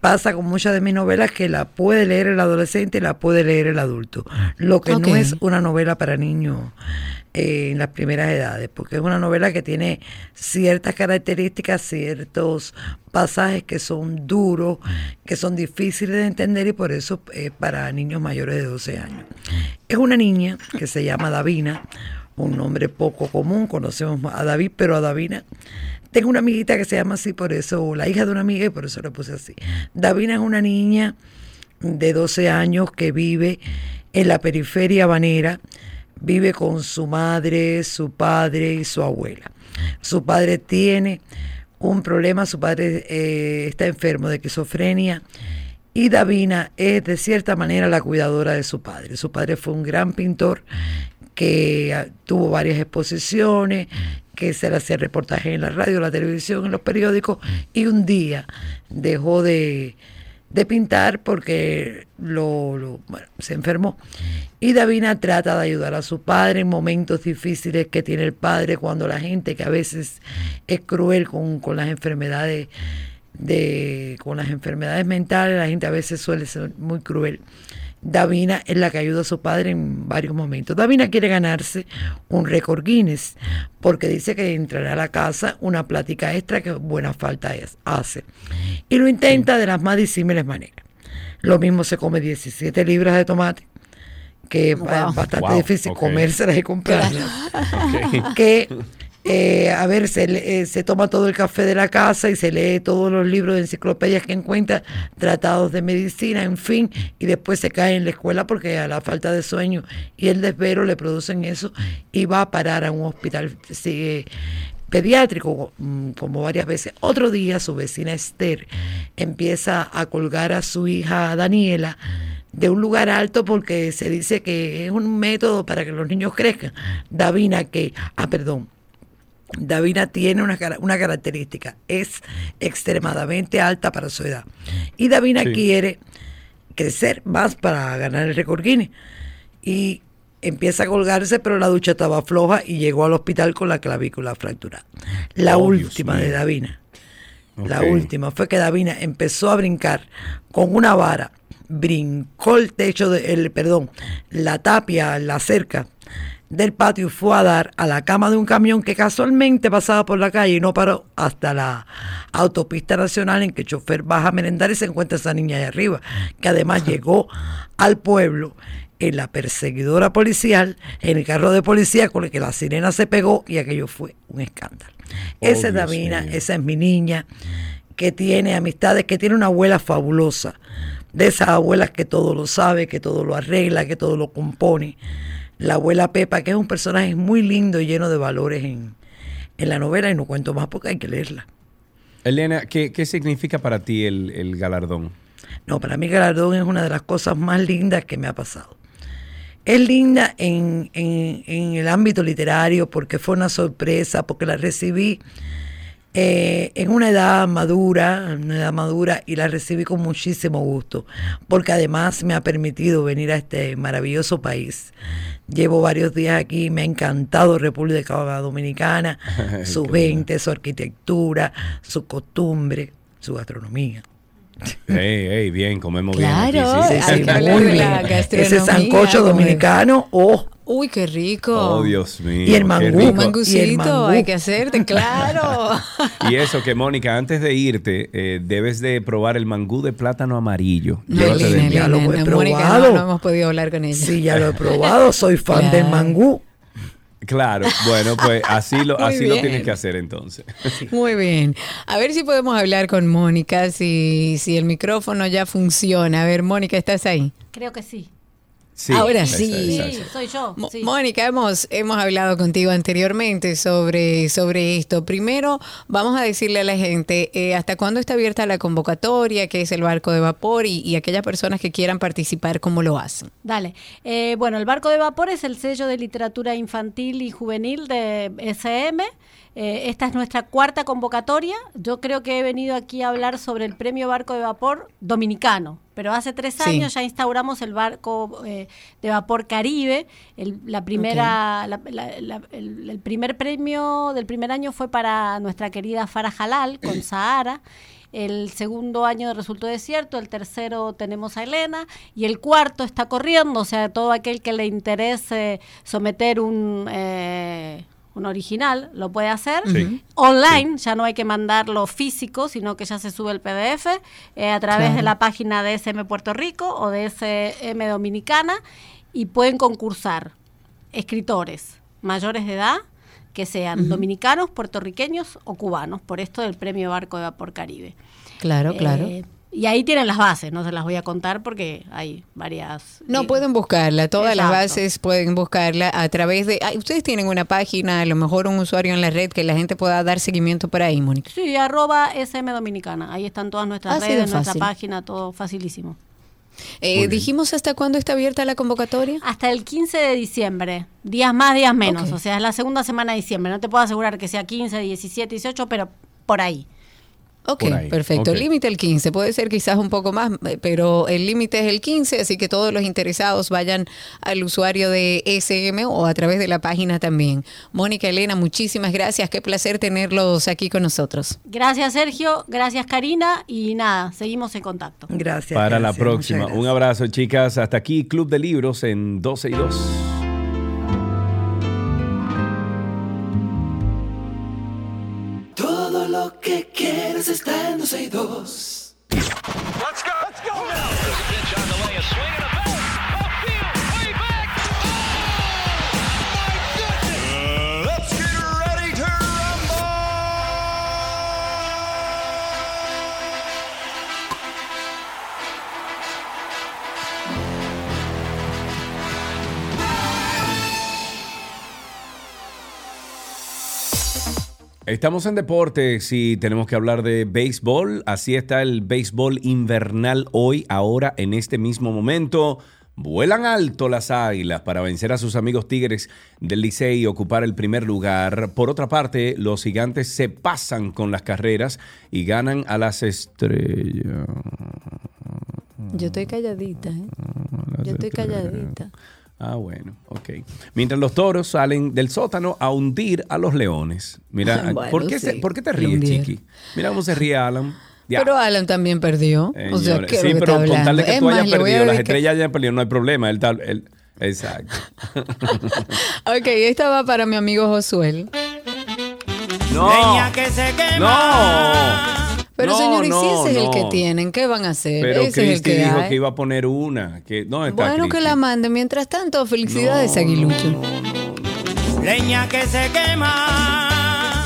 pasa con muchas de mis novelas que la puede leer el adolescente y la puede leer el adulto. Lo que Ok. no es una novela para niños en las primeras edades, porque es una novela que tiene ciertas características, ciertos pasajes que son duros, que son difíciles de entender y por eso es para niños mayores de 12 años. Es una niña que se llama Davina, un nombre poco común, conocemos a David, pero a Davina. Tengo una amiguita que se llama así por eso, la hija de una amiga y por eso le puse así. Davina es una niña de 12 años que vive en la periferia habanera, vive con su madre, su padre y su abuela. Su padre tiene un problema, su padre eh, está enfermo de esquizofrenia y Davina es de cierta manera la cuidadora de su padre. Su padre fue un gran pintor que ah, tuvo varias exposiciones, que se le hacía reportajes en la radio, la televisión, en los periódicos, y un día dejó de, de pintar porque lo, lo- bueno, se enfermó. Y Davina trata de ayudar a su padre en momentos difíciles que tiene el padre, cuando la gente que a veces es cruel con, con las enfermedades de, con las enfermedades mentales, la gente a veces suele ser muy cruel. Davina es la que ayuda a su padre en varios momentos. Davina quiere ganarse un récord Guinness porque dice que entrará a la casa una plática extra que buena falta es- hace. Y lo intenta de las más disímiles maneras. Lo mismo se come 17 libras de tomate, que es bastante Wow, difícil ok. comérselas y comprarlas [LAUGHS] que eh, a ver, se, eh, se toma todo el café de la casa y se lee todos los libros de enciclopedias que encuentra, tratados de medicina, en fin, y después se cae en la escuela porque a la falta de sueño y el desvelo le producen eso y va a parar a un hospital pediátrico mm, como varias veces. Otro día su vecina Esther empieza a colgar a su hija Daniela de un lugar alto porque se dice que es un método para que los niños crezcan. Davina que, ah, perdón, Davina tiene una, una característica, es extremadamente alta para su edad. Y Davina Sí. quiere crecer más para ganar el récord Guinness. Y empieza a colgarse, pero la ducha estaba floja y llegó al hospital con la clavícula fracturada. La Oh, última de. Davina. La última fue que Davina empezó a brincar con una vara, brincó el techo, de, el, perdón, la tapia, la cerca del patio y fue a dar a la cama de un camión que casualmente pasaba por la calle y no paró hasta la autopista nacional en que el chofer baja a merendar y se encuentra esa niña ahí arriba, que además [LAUGHS] llegó al pueblo en la perseguidora policial, en el carro de policía con el que la sirena se pegó y aquello fue un escándalo. Oh, Esa es Davina, esa es mi niña, que tiene amistades, que tiene una abuela fabulosa, de esas abuelas que todo lo sabe, que todo lo arregla, que todo lo compone. La abuela Pepa, que es un personaje muy lindo y lleno de valores en, en la novela, y no cuento más porque hay que leerla. Elena, ¿qué, qué significa para ti el, el galardón? No, para mí Galardón es una de las cosas más lindas que me ha pasado. Es linda en, en- en el ámbito literario porque fue una sorpresa, porque la recibí eh, en una edad madura, en una edad madura, y la recibí con muchísimo gusto, porque además me ha permitido venir a este maravilloso país. Llevo varios días aquí, me ha encantado República Dominicana, [LAUGHS] su gente, su arquitectura, su costumbre, su gastronomía. Hey, hey, bien, comemos Claro, bien aquí. Sí, sí, sí. muy bien. la Ese sancocho dominicano, oh, Uy, qué rico. Oh, Dios mío. Y el mangú. Un el mangucito mangú. hay que hacerte, [LAUGHS] claro. Y eso que, Mónica, antes de irte, eh, debes de probar el mangú de plátano amarillo. No, de ya lo he Elena, Mónica, probado. no, no hemos podido hablar con ella. sí, ya lo he probado, soy fan del mangú. Claro, bueno, pues así lo, [LAUGHS] así lo tienes que hacer entonces. Muy bien. A ver si podemos hablar con Mónica, si, si el micrófono ya funciona. A ver, Mónica, ¿estás ahí? Creo que sí. Sí, Ahora sí. Sí, soy yo. Sí. Mónica, hemos, hemos hablado contigo anteriormente sobre, sobre esto. Primero, vamos a decirle a la gente eh, hasta cuándo está abierta la convocatoria, qué es el barco de vapor y, y aquellas personas que quieran participar, cómo lo hacen. Dale. Eh, bueno, El Barco de Vapor es el sello de literatura infantil y juvenil de SM. Eh, esta es nuestra cuarta convocatoria. Yo creo que he venido aquí a hablar sobre el premio Barco de Vapor dominicano, pero hace tres Sí. años ya instauramos el Barco eh, de Vapor Caribe. El, la primera, la- la- la- el, el primer premio del primer año fue para nuestra querida Farah Halal con [CLEARS THROAT] Sahara. El segundo año resultó desierto, el tercero tenemos a Elena y el cuarto está corriendo, o sea, todo aquel que le interese someter un, eh, un original lo puede hacer. Sí. Online, ya no hay que mandarlo físico, sino que ya se sube el PDF eh, a través Claro. de la página de SM Puerto Rico o de SM Dominicana y pueden concursar escritores. mayores de edad que sean dominicanos, puertorriqueños o cubanos, por esto del premio Barco de Vapor Caribe. Claro, claro. Y ahí tienen las bases, no se las voy a contar porque hay varias. No, eh, pueden buscarla, todas las bases pueden buscarla a través de... ay, ustedes tienen una página, a lo mejor un usuario en la red que la gente pueda dar seguimiento por ahí, Mónica. Sí, arroba SM Dominicana. Ahí están todas nuestras Así de redes, nuestra página, todo facilísimo. Eh, dijimos hasta cuándo está abierta la convocatoria. Hasta el 15 de diciembre. Días más, días menos. O sea, es la segunda semana de diciembre. No te puedo asegurar que sea 15, 17, 18, pero por ahí. Ok, perfecto. El límite el 15, puede ser quizás un poco más, pero el límite es el 15, así que todos los interesados vayan al usuario de SM o a través de la página también. Mónica, Elena, muchísimas gracias. Qué placer tenerlos aquí con nosotros. Gracias, Sergio. Gracias, Karina. Y nada, seguimos en contacto. Gracias. Para la próxima. Un abrazo, chicas. Hasta aquí, Club de Libros en 12 y 2. Está en 12 y 2. Estamos en deportes y tenemos que hablar de béisbol. Así está el béisbol invernal hoy, ahora, en este mismo momento. Vuelan alto las águilas para vencer a sus amigos Tigres del Licey y ocupar el primer lugar. Por otra parte, los gigantes se pasan con las carreras y ganan a las estrellas. Yo estoy calladita, ¿eh? Yo estoy calladita. Ah, bueno, ok. Mientras los toros salen del sótano a hundir a los leones. Mira, [LAUGHS] Bueno, ¿por, qué sí, se- ¿por qué te ríes. Chiqui? Mira cómo se ríe Alan. Ya. Pero Alan también perdió. o sea, Señores, ¿qué es sí, lo que pero con tal de que Es tú más, hayas perdido, las estrellas hayan perdido, no hay problema. El tal, el- exacto. [LAUGHS] Ok, esta va para mi amigo Josuel. no. No. Pero No, señor, y si no, ese es el que tienen, ¿qué van a hacer? Pero ese es el que dijo hay. que iba a poner una. Que, ¿Dónde está Bueno, que la mande. Mientras tanto, felicidades, No, Aguilucho. no, no, no. Leña que se quema,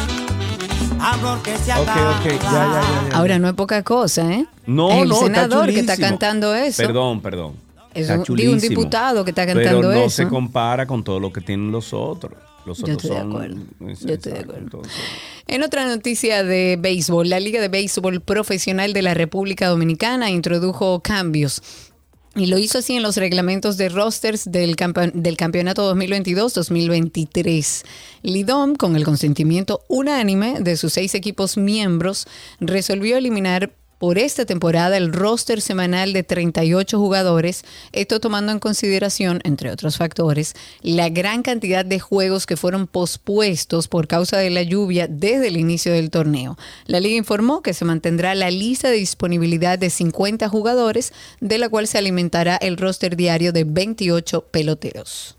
amor que se acaba. ok, ya, ya, ya, ya. Ahora no es poca cosa, ¿eh? No, el no, está senador que está cantando eso. Perdón, perdón. Es Está un- digo, un diputado que está cantando Pero no eso. se compara con todo lo que tienen los otros. Los Yo otros estoy de acuerdo. Yo estoy de acuerdo. entonces- En otra noticia de béisbol, la Liga de Béisbol Profesional de la República Dominicana introdujo cambios. Y lo hizo así en los reglamentos de rosters del, campe- del campeonato 2022-2023. Lidom, con el consentimiento unánime de sus seis equipos miembros, resolvió eliminar por esta temporada el roster semanal de 38 jugadores, esto tomando en consideración, entre otros factores, la gran cantidad de juegos que fueron pospuestos por causa de la lluvia desde el inicio del torneo. La liga informó que se mantendrá la lista de disponibilidad de 50 jugadores, de la cual se alimentará el roster diario de 28 peloteros.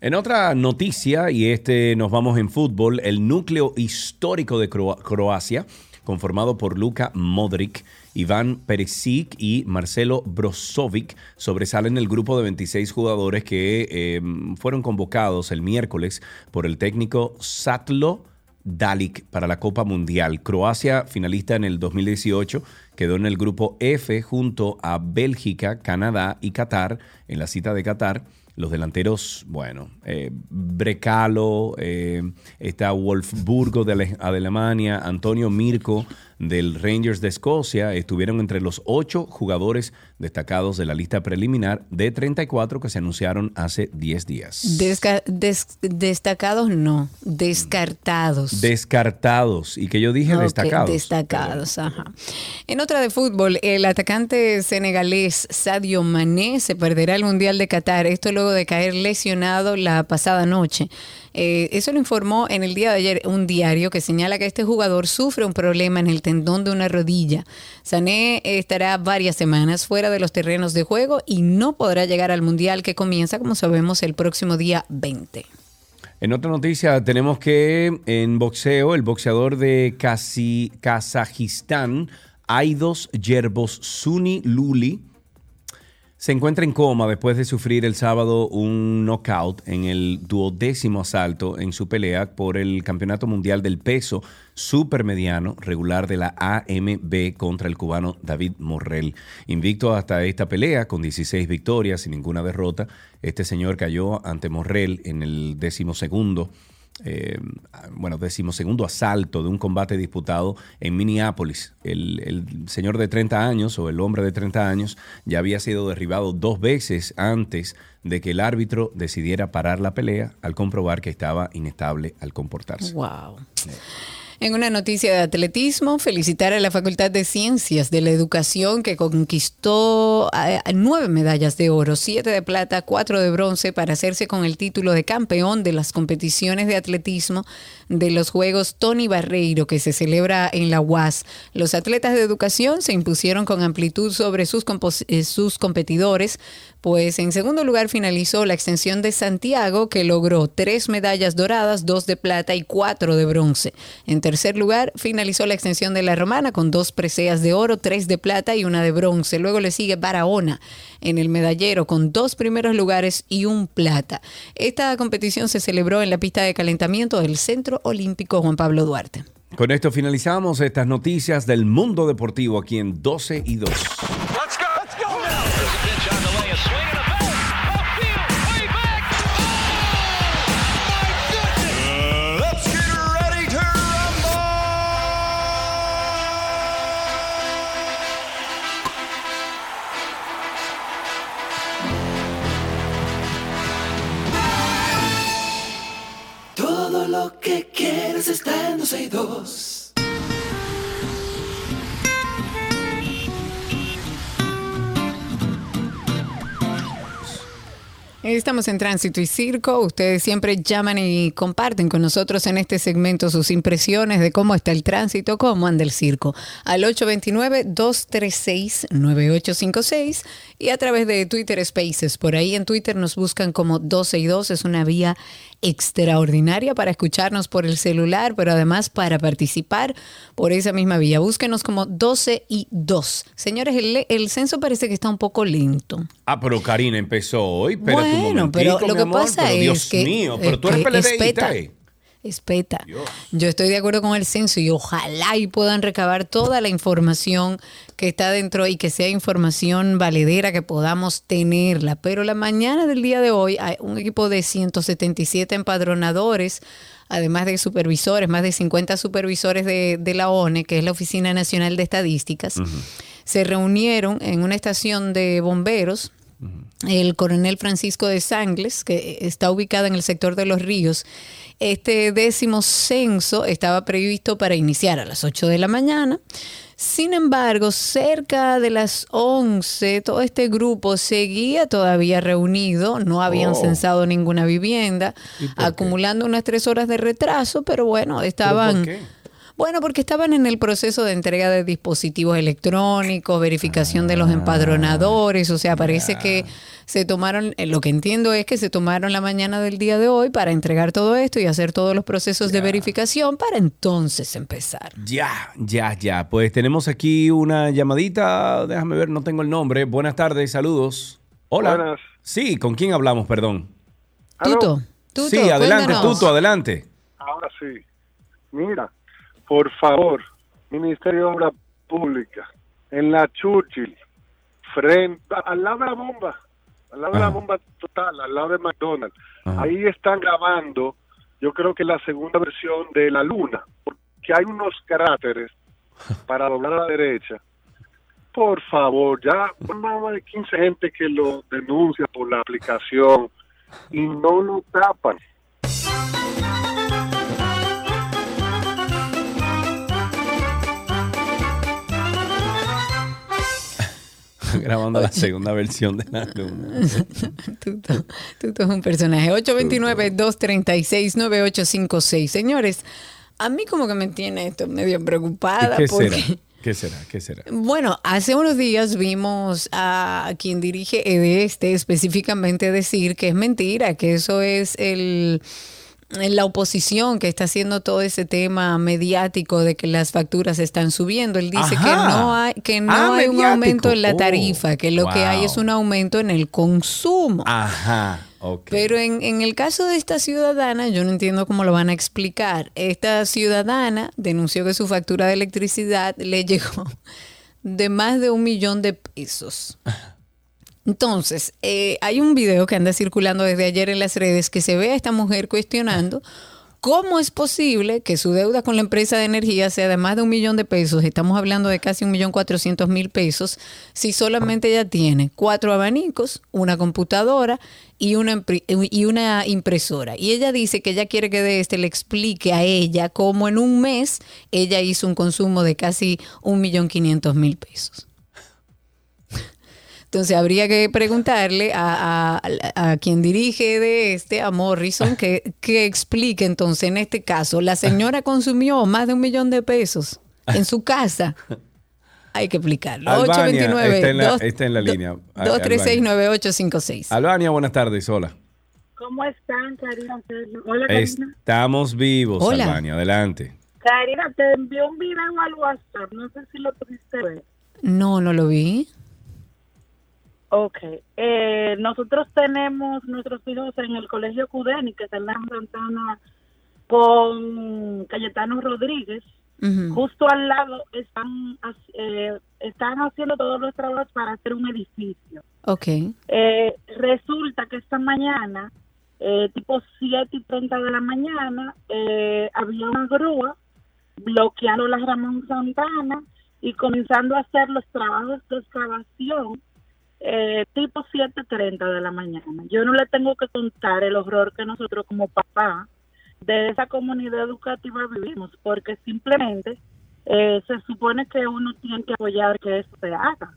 En otra noticia, y este nos vamos en fútbol, el núcleo histórico de Cro- Croacia, conformado por Luka Modric, Iván Perisic y Marcelo Brozovic, sobresalen el grupo de 26 jugadores que eh, fueron convocados el miércoles por el técnico Satlo Dalic para la Copa Mundial. Croacia, finalista en el 2018, quedó en el grupo F junto a Bélgica, Canadá y Qatar en la cita de Qatar. Los delanteros, bueno, eh, Brecalo, eh, está Wolfsburgo de, Ale- de Alemania, Antonio Mirko del Rangers de Escocia, estuvieron entre los ocho jugadores destacados de la lista preliminar de 34 que se anunciaron hace 10 días. Desca- des- destacados no, descartados. Descartados. Y que yo dije destacados. Destacados, ajá. En otra de fútbol, el atacante senegalés Sadio Mané se perderá el Mundial de Qatar. Esto luego de caer lesionado la pasada noche. Eh, eso lo informó en el día de ayer un diario que señala que este jugador sufre un problema en el tendón de una rodilla. Sané estará varias semanas fuera de los terrenos de juego y no podrá llegar al Mundial que comienza, como sabemos, el próximo día 20. En otra noticia tenemos que en boxeo el boxeador de Kasi- Kazajistán, Aidos Yerbosuni Luli, Se encuentra en coma después de sufrir el sábado un knockout en el duodécimo asalto en su pelea por el Campeonato Mundial del Peso Supermediano regular de la AMB contra el cubano David Morrell. Invicto hasta esta pelea con 16 victorias y ninguna derrota, este señor cayó ante Morrell en el décimo segundo eh, bueno, decimosegundo asalto de un combate disputado en Minneapolis. El, el, señor de 30 años o el hombre de 30 años ya había sido derribado dos veces antes de que el árbitro decidiera parar la pelea al comprobar que estaba inestable al comportarse. Wow. En una noticia de atletismo, felicitar a la Facultad de Ciencias de la Educación que conquistó eh, nueve medallas de oro, siete de plata, cuatro de bronce para hacerse con el título de campeón de las competiciones de atletismo de los Juegos Tony Barreiro que se celebra en la UAS. Los atletas de educación se impusieron con amplitud sobre sus, eh, sus competidores, pues en segundo lugar finalizó la extensión de Santiago que logró tres medallas doradas, dos de plata y cuatro de bronce. En tercer lugar finalizó la extensión de la Romana con dos preseas de oro, tres de plata y una de bronce. Luego le sigue Barahona en el medallero con dos primeros lugares y un plata. Esta competición se celebró en la pista de calentamiento del Centro Olímpico Juan Pablo Duarte. Con esto finalizamos estas noticias del mundo deportivo aquí en 12 y 2. Quieres está en 12 y 2. Estamos en Tránsito y Circo. Ustedes siempre llaman y comparten con nosotros en este segmento sus impresiones de cómo está el tránsito, cómo anda el circo. Al 829-236-9856 y a través de Twitter Spaces. Por ahí en Twitter nos buscan como 12 y 2. Es una vía extraordinaria para escucharnos por el celular, pero además para participar por esa misma vía. Búsquenos como 12 y 2. Señores, el, el censo parece que está un poco lento. Ah, pero Karina empezó hoy. Bueno, pero lo que amor, pasa es Dios que- mío, pero tú eres PLDista, eh. Espeta. Dios. Yo estoy de acuerdo con el censo y ojalá y puedan recabar toda la información que está dentro y que sea información valedera que podamos tenerla. Pero la mañana del día de hoy hay un equipo de 177 empadronadores, además de supervisores, más de 50 supervisores de, de la ONE, que es la Oficina Nacional de Estadísticas, se reunieron en una estación de bomberos el coronel Francisco de Sangles, que está ubicada en el sector de los ríos. Este décimo censo estaba previsto para iniciar a las 8 de la mañana. Sin embargo, cerca de las 11, todo este grupo seguía todavía reunido, no habían Oh. censado ninguna vivienda, acumulando unas tres horas de retraso, pero bueno, estaban... por qué? Bueno, porque estaban en el proceso de entrega de dispositivos electrónicos, verificación de Ah, los empadronadores, o sea, parece que se tomaron, eh, lo que entiendo es que se tomaron la mañana del día de hoy para entregar todo esto y hacer todos los procesos de verificación para entonces empezar. Ya, ya, ya. Pues tenemos aquí una llamadita. Déjame ver, no tengo el nombre. Buenas tardes, saludos. Hola. Buenas. Sí, ¿con quién hablamos? Perdón. ¿Aló? Tuto, Tuto, sí, adelante, cuéntanos. Tuto, adelante. Ahora sí. Mira, por favor, Ministerio de Obras Públicas, en la Churchill, frente, al lado de la bomba, al lado de la bomba total, al lado de McDonald's. Ajá. Ahí están grabando, yo creo que la segunda versión de la Luna, porque hay unos cráteres [LAUGHS] para doblar a la derecha. Por favor, ya más de 15 gente que lo denuncia por la aplicación y no lo tapan. [LAUGHS] Grabando la segunda versión de la luna. Tuto, Tuto es un personaje. 829-236-9856. Señores, a mí como que me tiene esto medio ¿Y preocupada qué porque... será? ¿Qué será? ¿Qué será? Bueno, hace unos días vimos a quien dirige EDESTE específicamente decir que es mentira, que eso es el la oposición que está haciendo todo ese tema mediático de que las facturas están subiendo. Él dice que no hay, que no Ah, hay un aumento en la Oh, tarifa, que lo que hay es un aumento en el consumo. Ajá, ok. Pero en, en el caso de esta ciudadana, yo no entiendo cómo lo van a explicar. Esta ciudadana denunció que su factura de electricidad le llegó [LAUGHS] de más de un millón de pesos. Entonces, eh, hay un video que anda circulando desde ayer en las redes que se ve a esta mujer cuestionando cómo es posible que su deuda con la empresa de energía sea de más de un millón de pesos. Estamos hablando de casi un millón cuatrocientos mil pesos. Si solamente ella tiene cuatro abanicos, una computadora y una, y una impresora. Y ella dice que ella quiere que de este le explique a ella cómo en un mes ella hizo un consumo de casi un millón quinientos mil pesos. Entonces habría que preguntarle a, a- a quien dirige de este, a Morrison, que, que explique entonces en este caso, la señora [LAUGHS] consumió más de un millón de pesos en su casa. [LAUGHS] Hay que explicarlo. Albania 829 está en la- dos- está en la línea. Al- 236-9856. Albania, buenas tardes, hola. ¿Cómo están, Karina? Hola, Karina. Estamos vivos, Hola. Albania, adelante. Karina, te envió un video al WhatsApp. No sé si lo pudiste ver. No, no lo vi. Ok. Eh, nosotros tenemos nuestros hijos en el colegio Cudeni, que está en la Santana con Cayetano Rodríguez. Justo al lado están, eh, están haciendo todos los trabajos para hacer un edificio. Ok. Eh, resulta que esta mañana, eh, tipo 7 y 30 de la mañana, eh, había una grúa bloqueando la Ramón Santana y comenzando a hacer los trabajos de excavación eh, tipo 7.30 de la mañana. Yo no le tengo que contar el horror que nosotros como papá de esa comunidad educativa vivimos, porque simplemente eh, se supone que uno tiene que apoyar que eso se haga,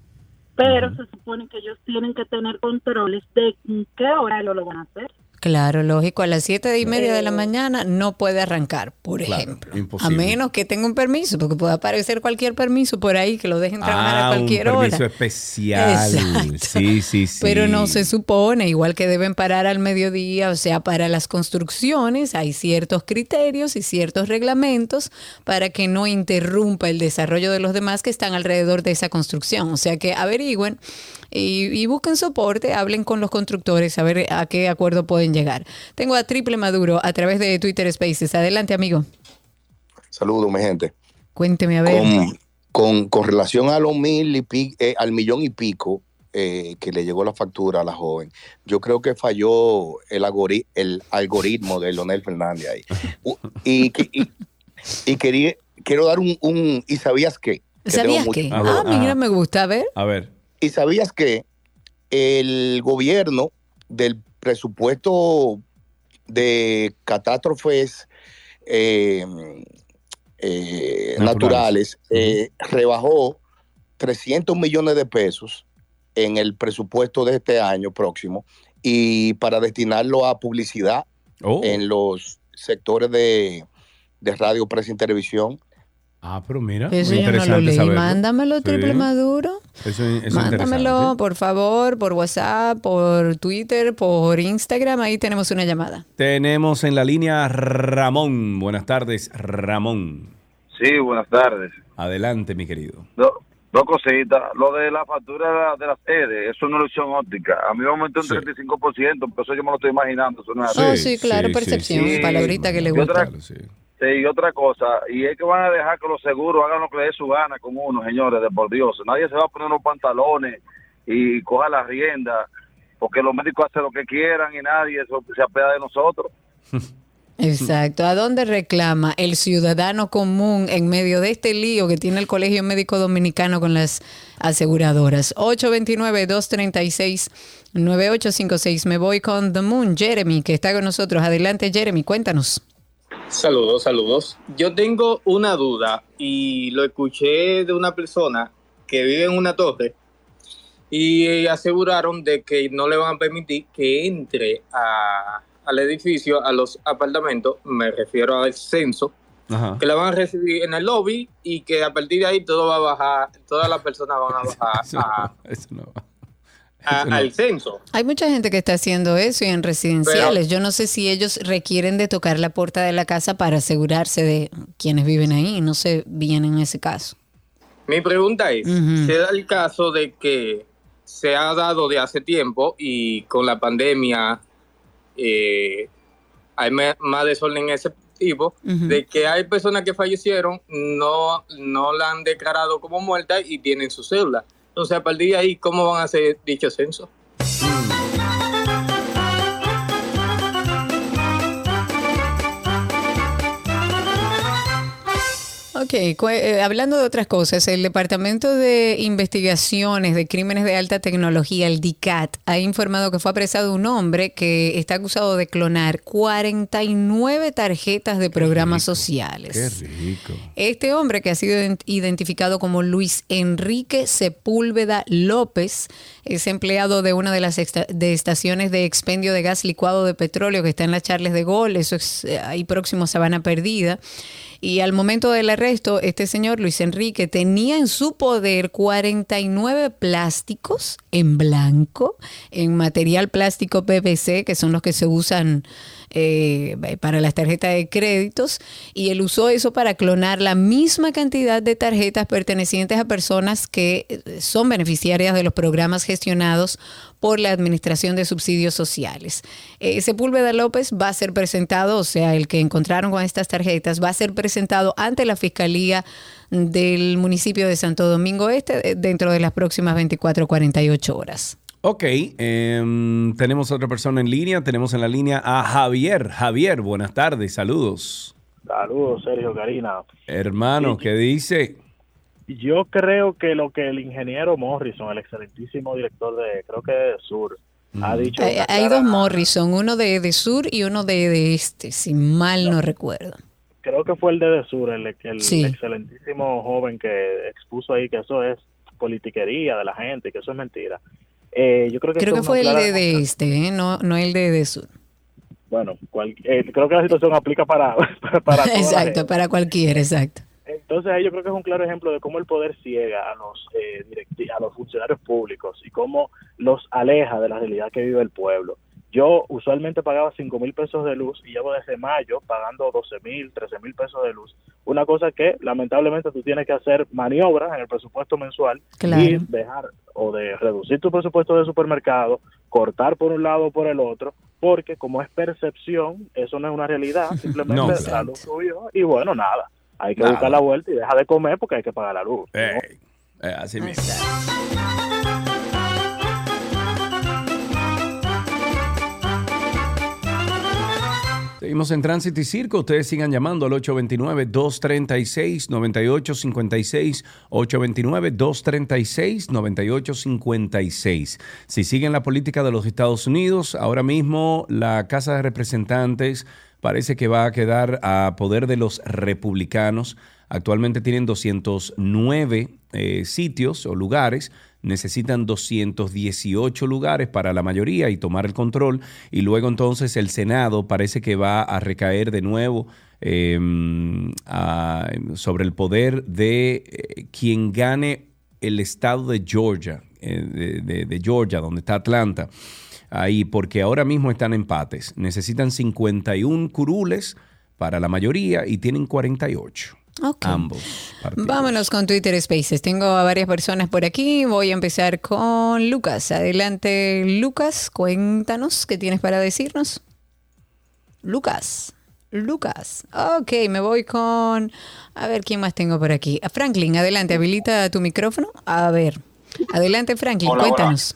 pero se supone que ellos tienen que tener controles de en qué horario lo van a hacer. Claro, lógico. A las siete y media de la mañana no puede arrancar, por Claro, ejemplo. imposible. A menos que tenga un permiso, porque puede aparecer cualquier permiso por ahí que lo dejen trabajar Ah, a un cualquier permiso hora. especial. Exacto. Sí, sí, sí. Pero no se supone, igual que deben parar al mediodía, o sea, para las construcciones hay ciertos criterios y ciertos reglamentos para que no interrumpa el desarrollo de los demás que están alrededor de esa construcción. O sea, que averigüen y, y busquen soporte, hablen con los constructores a ver a qué acuerdo pueden llegar. Tengo a Triple Maduro a través de Twitter Spaces. Adelante, amigo. Saludos, mi gente. Cuénteme a ver. Con, con, con relación a los mil y pi- eh, al millón y pico eh, que le llegó la factura a la joven, yo creo que falló el, algori- el algoritmo de Leonel Fernández ahí. [LAUGHS] Y, que- y, y quería, quiero dar un, un ¿y sabías qué? Que ¿Sabías mucho- qué? A ver, Ah, mira, me gusta. A ver. A ver. ¿Y sabías que el gobierno del presupuesto de catástrofes eh, eh, Naturales. naturales, eh, rebajó 300 millones de pesos en el presupuesto de este año próximo y para destinarlo a publicidad Oh. en los sectores de, de radio, prensa y televisión. Ah, pero mira. Eso muy yo no lo interesante leí. saberlo. Mándamelo, Triple Sí. Maduro. Eso, eso es Mándamelo, por favor, por WhatsApp, por Twitter, por Instagram. Ahí tenemos una llamada. Tenemos en la línea Ramón. Buenas tardes, Ramón. Sí, buenas tardes. Adelante, mi querido. Do- dos cositas. Lo de la factura de, la- de las EDE, eso no es ilusión óptica. A mí me aumentó un 35%, pero eso yo me lo estoy imaginando. Eso no es oh, así. sí, claro, percepción. sí. Palabrita que le gusta. otra- Sí, y otra cosa, y es que van a dejar que los seguros hagan lo que les dé su gana con uno, señores, de por Dios. Nadie se va a poner unos pantalones y coja la rienda, porque los médicos hacen lo que quieran y nadie eso se apea de nosotros. [LAUGHS] Exacto. ¿A dónde reclama el ciudadano común en medio de este lío que tiene el Colegio Médico Dominicano con las aseguradoras? 829-236-9856. Me voy con The Moon, Jeremy, que está con nosotros. Adelante, Jeremy, cuéntanos. Saludos, saludos. Yo tengo una duda y lo escuché de una persona que vive en una torre y aseguraron de que no le van a permitir que entre a- al edificio, a los apartamentos, me refiero al censo, Ajá. que la van a recibir en el lobby y que a partir de ahí todo va a bajar, todas las personas van a [LAUGHS] bajar Eso no, eso no va. [LAUGHS] a- al censo. Hay mucha gente que está haciendo eso y en residenciales. Yo no sé si ellos requieren de tocar la puerta de la casa para asegurarse de quienes viven ahí. No sé bien en ese caso. Mi pregunta es. ¿se da el caso de que se ha dado de hace tiempo y con la pandemia eh, hay más desorden en ese tipo, de que hay personas que fallecieron, no, no la han declarado como muerta y tienen su cédula? Entonces, a partir de ahí, ¿cómo van a hacer dicho censo? Ok, eh, hablando de otras cosas, el Departamento de Investigaciones de Crímenes de Alta Tecnología, el DICAT, ha informado que fue apresado un hombre que está acusado de clonar 49 tarjetas de programas sociales. Qué rico. Este hombre que ha sido ident- identificado como Luis Enrique Sepúlveda López es empleado de una de las esta- de estaciones de expendio de gas licuado de petróleo que está en las Charles de Gol, eso es eh, ahí próximo a Sabana Perdida. Y al momento del arresto, este señor Luis Enrique tenía en su poder 49 plásticos en blanco, en material plástico PVC, que son los que se usan eh, para las tarjetas de créditos, y él usó eso para clonar la misma cantidad de tarjetas pertenecientes a personas que eh, son beneficiarias de los programas gestionados por la Administración de Subsidios Sociales. Eh, Sepúlveda López va a ser presentado, o sea, el que encontraron con estas tarjetas, va a ser presentado ante la Fiscalía del municipio de Santo Domingo Este eh, dentro de las próximas 24 o 48 horas. Ok, em, tenemos otra persona en línea. Tenemos en la línea a Javier. Javier, buenas tardes, saludos. Saludos, Sergio Karina. Hermano, ¿qué dice? Yo creo que lo que el ingeniero Morrison, el excelentísimo director de, creo que de Sur, ha dicho. Hay, dos Morrison, uno de, de sur y uno de, de este, si mal no recuerdo. Creo que fue el de, de Sur, el, el Sí. excelentísimo joven que expuso ahí que eso es politiquería de la gente, que eso es mentira. Eh, yo creo que, Creo que fue el de, este, ¿eh? no, no el de, de sur. Bueno, cual- eh, creo que la situación aplica para, [LAUGHS] para, [LAUGHS] para Exacto, para cualquiera, exacto. Entonces ahí yo creo que es un claro ejemplo de cómo el poder ciega a los eh, a los funcionarios públicos y cómo los aleja de la realidad que vive el pueblo. Yo usualmente pagaba 5 mil pesos de luz y llevo desde mayo pagando 12 mil, 13 mil pesos de luz. Una cosa que lamentablemente tú tienes que hacer maniobras en el presupuesto mensual Claro. y dejar o de reducir tu presupuesto de supermercado, cortar por un lado o por el otro, porque como es percepción, eso no es una realidad, [LAUGHS] simplemente No, la luz subió y bueno, nada. Hay que Nada. buscar la vuelta y deja de comer porque hay que pagar la luz. ¿no? Eh, así mismo. Seguimos en Tránsito y Circo. Ustedes sigan llamando al 829-236-9856. 829-236-9856. Si siguen la política de los Estados Unidos, ahora mismo la Casa de Representantes parece que va a quedar a poder de los republicanos. Actualmente tienen 209 eh, sitios o lugares. Necesitan 218 lugares para la mayoría y tomar el control. Y luego entonces el Senado parece que va a recaer de nuevo a- sobre el poder de eh, quien gane el estado de Georgia, eh, de, de- de Georgia, donde está Atlanta. Ahí, porque ahora mismo están empates. Necesitan 51 curules para la mayoría y tienen 48. Ok. Ambos. partidos. Vámonos con Twitter Spaces. Tengo a varias personas por aquí. Voy a empezar con Lucas. Adelante, Lucas. Cuéntanos qué tienes para decirnos. Lucas. Lucas. Ok, me voy con... A ver, ¿quién más tengo por aquí? A Franklin, adelante, habilita tu micrófono. A ver. Adelante, Franklin, Hola, hola. cuéntanos.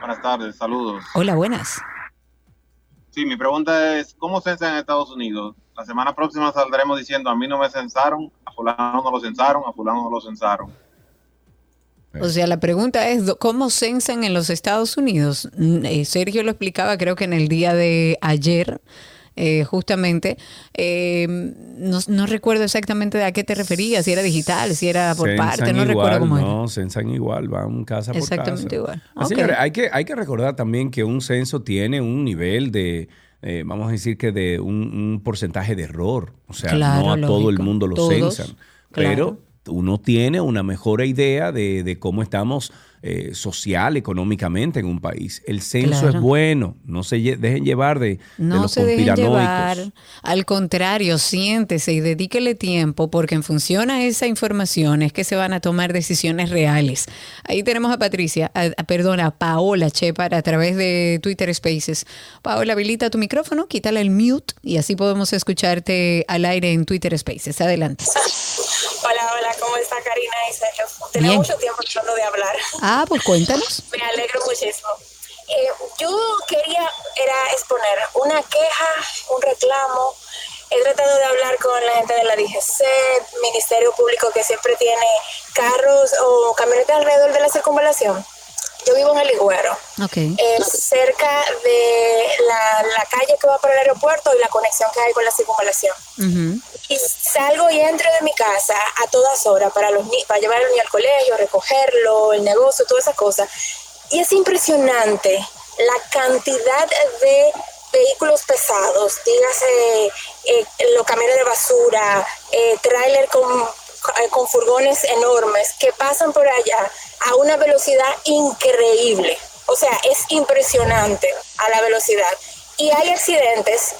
Buenas tardes, saludos. Hola, buenas. Sí, mi pregunta es, ¿cómo censan en Estados Unidos? La semana próxima saldremos diciendo, a mí no me censaron, a fulano no lo censaron, a fulano no lo censaron. O sea, la pregunta es, ¿do- ¿cómo censan en los Estados Unidos? Mm, eh, Sergio lo explicaba, creo que en el día de ayer, eh, justamente. Eh, no, no recuerdo exactamente a qué te referías, si era digital, si era por Censan parte, no igual, recuerdo cómo era. No, censan igual, van casa por Exactamente casa. igual. Ah, Ok. señores, hay que, hay que recordar también que un censo tiene un nivel de, eh, vamos a decir que de un, un porcentaje de error. O sea, Claro, no a todo el mundo lo Todos, censan. claro. Pero uno tiene una mejor idea de, de cómo estamos eh, social, económicamente en un país. El censo Claro. es bueno, no se lle- dejen llevar de, de No los se dejen conspiranoicos. llevar. Al contrario, siéntese y dedíquele tiempo porque en función a esa información es que se van a tomar decisiones reales. Ahí tenemos a Patricia, a, a- perdona, a Paola Chepar a través de Twitter Spaces. Paola, habilita tu micrófono, quítale el mute y así podemos escucharte al aire en Twitter Spaces. Adelante. Hola, hola, ¿cómo está Karina y Sergio? Bien. mucho tiempo tratando de hablar. Ah, pues cuéntanos. [LAUGHS] Me alegro muchísimo. Eh, yo quería era exponer una queja, un reclamo. He tratado de hablar con la gente de la DGC, Ministerio Público que siempre tiene carros o camionetas alrededor de la circunvalación. Yo vivo en el eh, cerca de la, la calle que va para el aeropuerto y la conexión que hay con la circunvalación. Y salgo y entro de mi casa a todas horas para los para llevar al niño al colegio, recogerlo, el negocio, todas esas cosas. Y es impresionante la cantidad de vehículos pesados, dígase eh, los camiones de basura, eh, tráiler con, eh, con furgones enormes que pasan por allá a una velocidad increíble. O sea, es impresionante a la velocidad. Y hay accidentes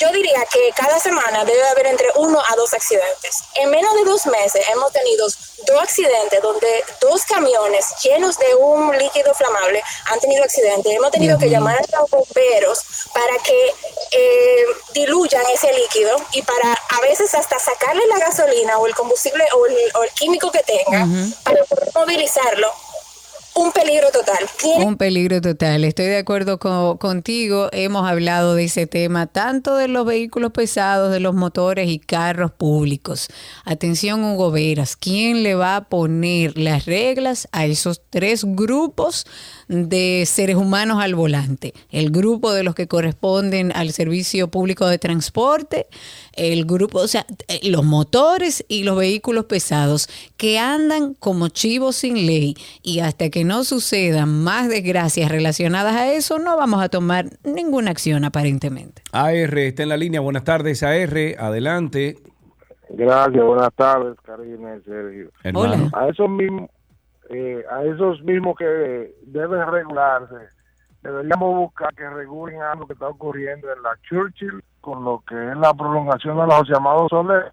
yo diría que cada semana debe haber entre uno a dos accidentes. En menos de dos meses hemos tenido dos accidentes donde dos camiones llenos de un líquido flamable han tenido accidentes. Hemos tenido que llamar a los bomberos para que eh, diluyan ese líquido y para a veces hasta sacarle la gasolina o el combustible o el, o el químico que tenga para poder movilizarlo. Un peligro total. Un peligro total. Estoy de acuerdo co- contigo. Hemos hablado de ese tema, tanto de los vehículos pesados, de los motores y carros públicos. Atención, Hugo Veras, ¿quién le va a poner las reglas a esos tres grupos de seres humanos al volante? El grupo de los que corresponden al servicio público de transporte, el grupo, o sea, eh, los motores y los vehículos pesados que andan como chivos sin ley y hasta que no sucedan más desgracias relacionadas a eso, no vamos a tomar ninguna acción aparentemente. AR está en la línea. Buenas tardes, AR. Adelante. Gracias, buenas tardes, Karina y Sergio. Hermano. A esos mismos, eh, a esos mismos que deben regularse, deberíamos buscar que regulen algo que está ocurriendo en la Churchill con lo que es la prolongación de los llamados Soler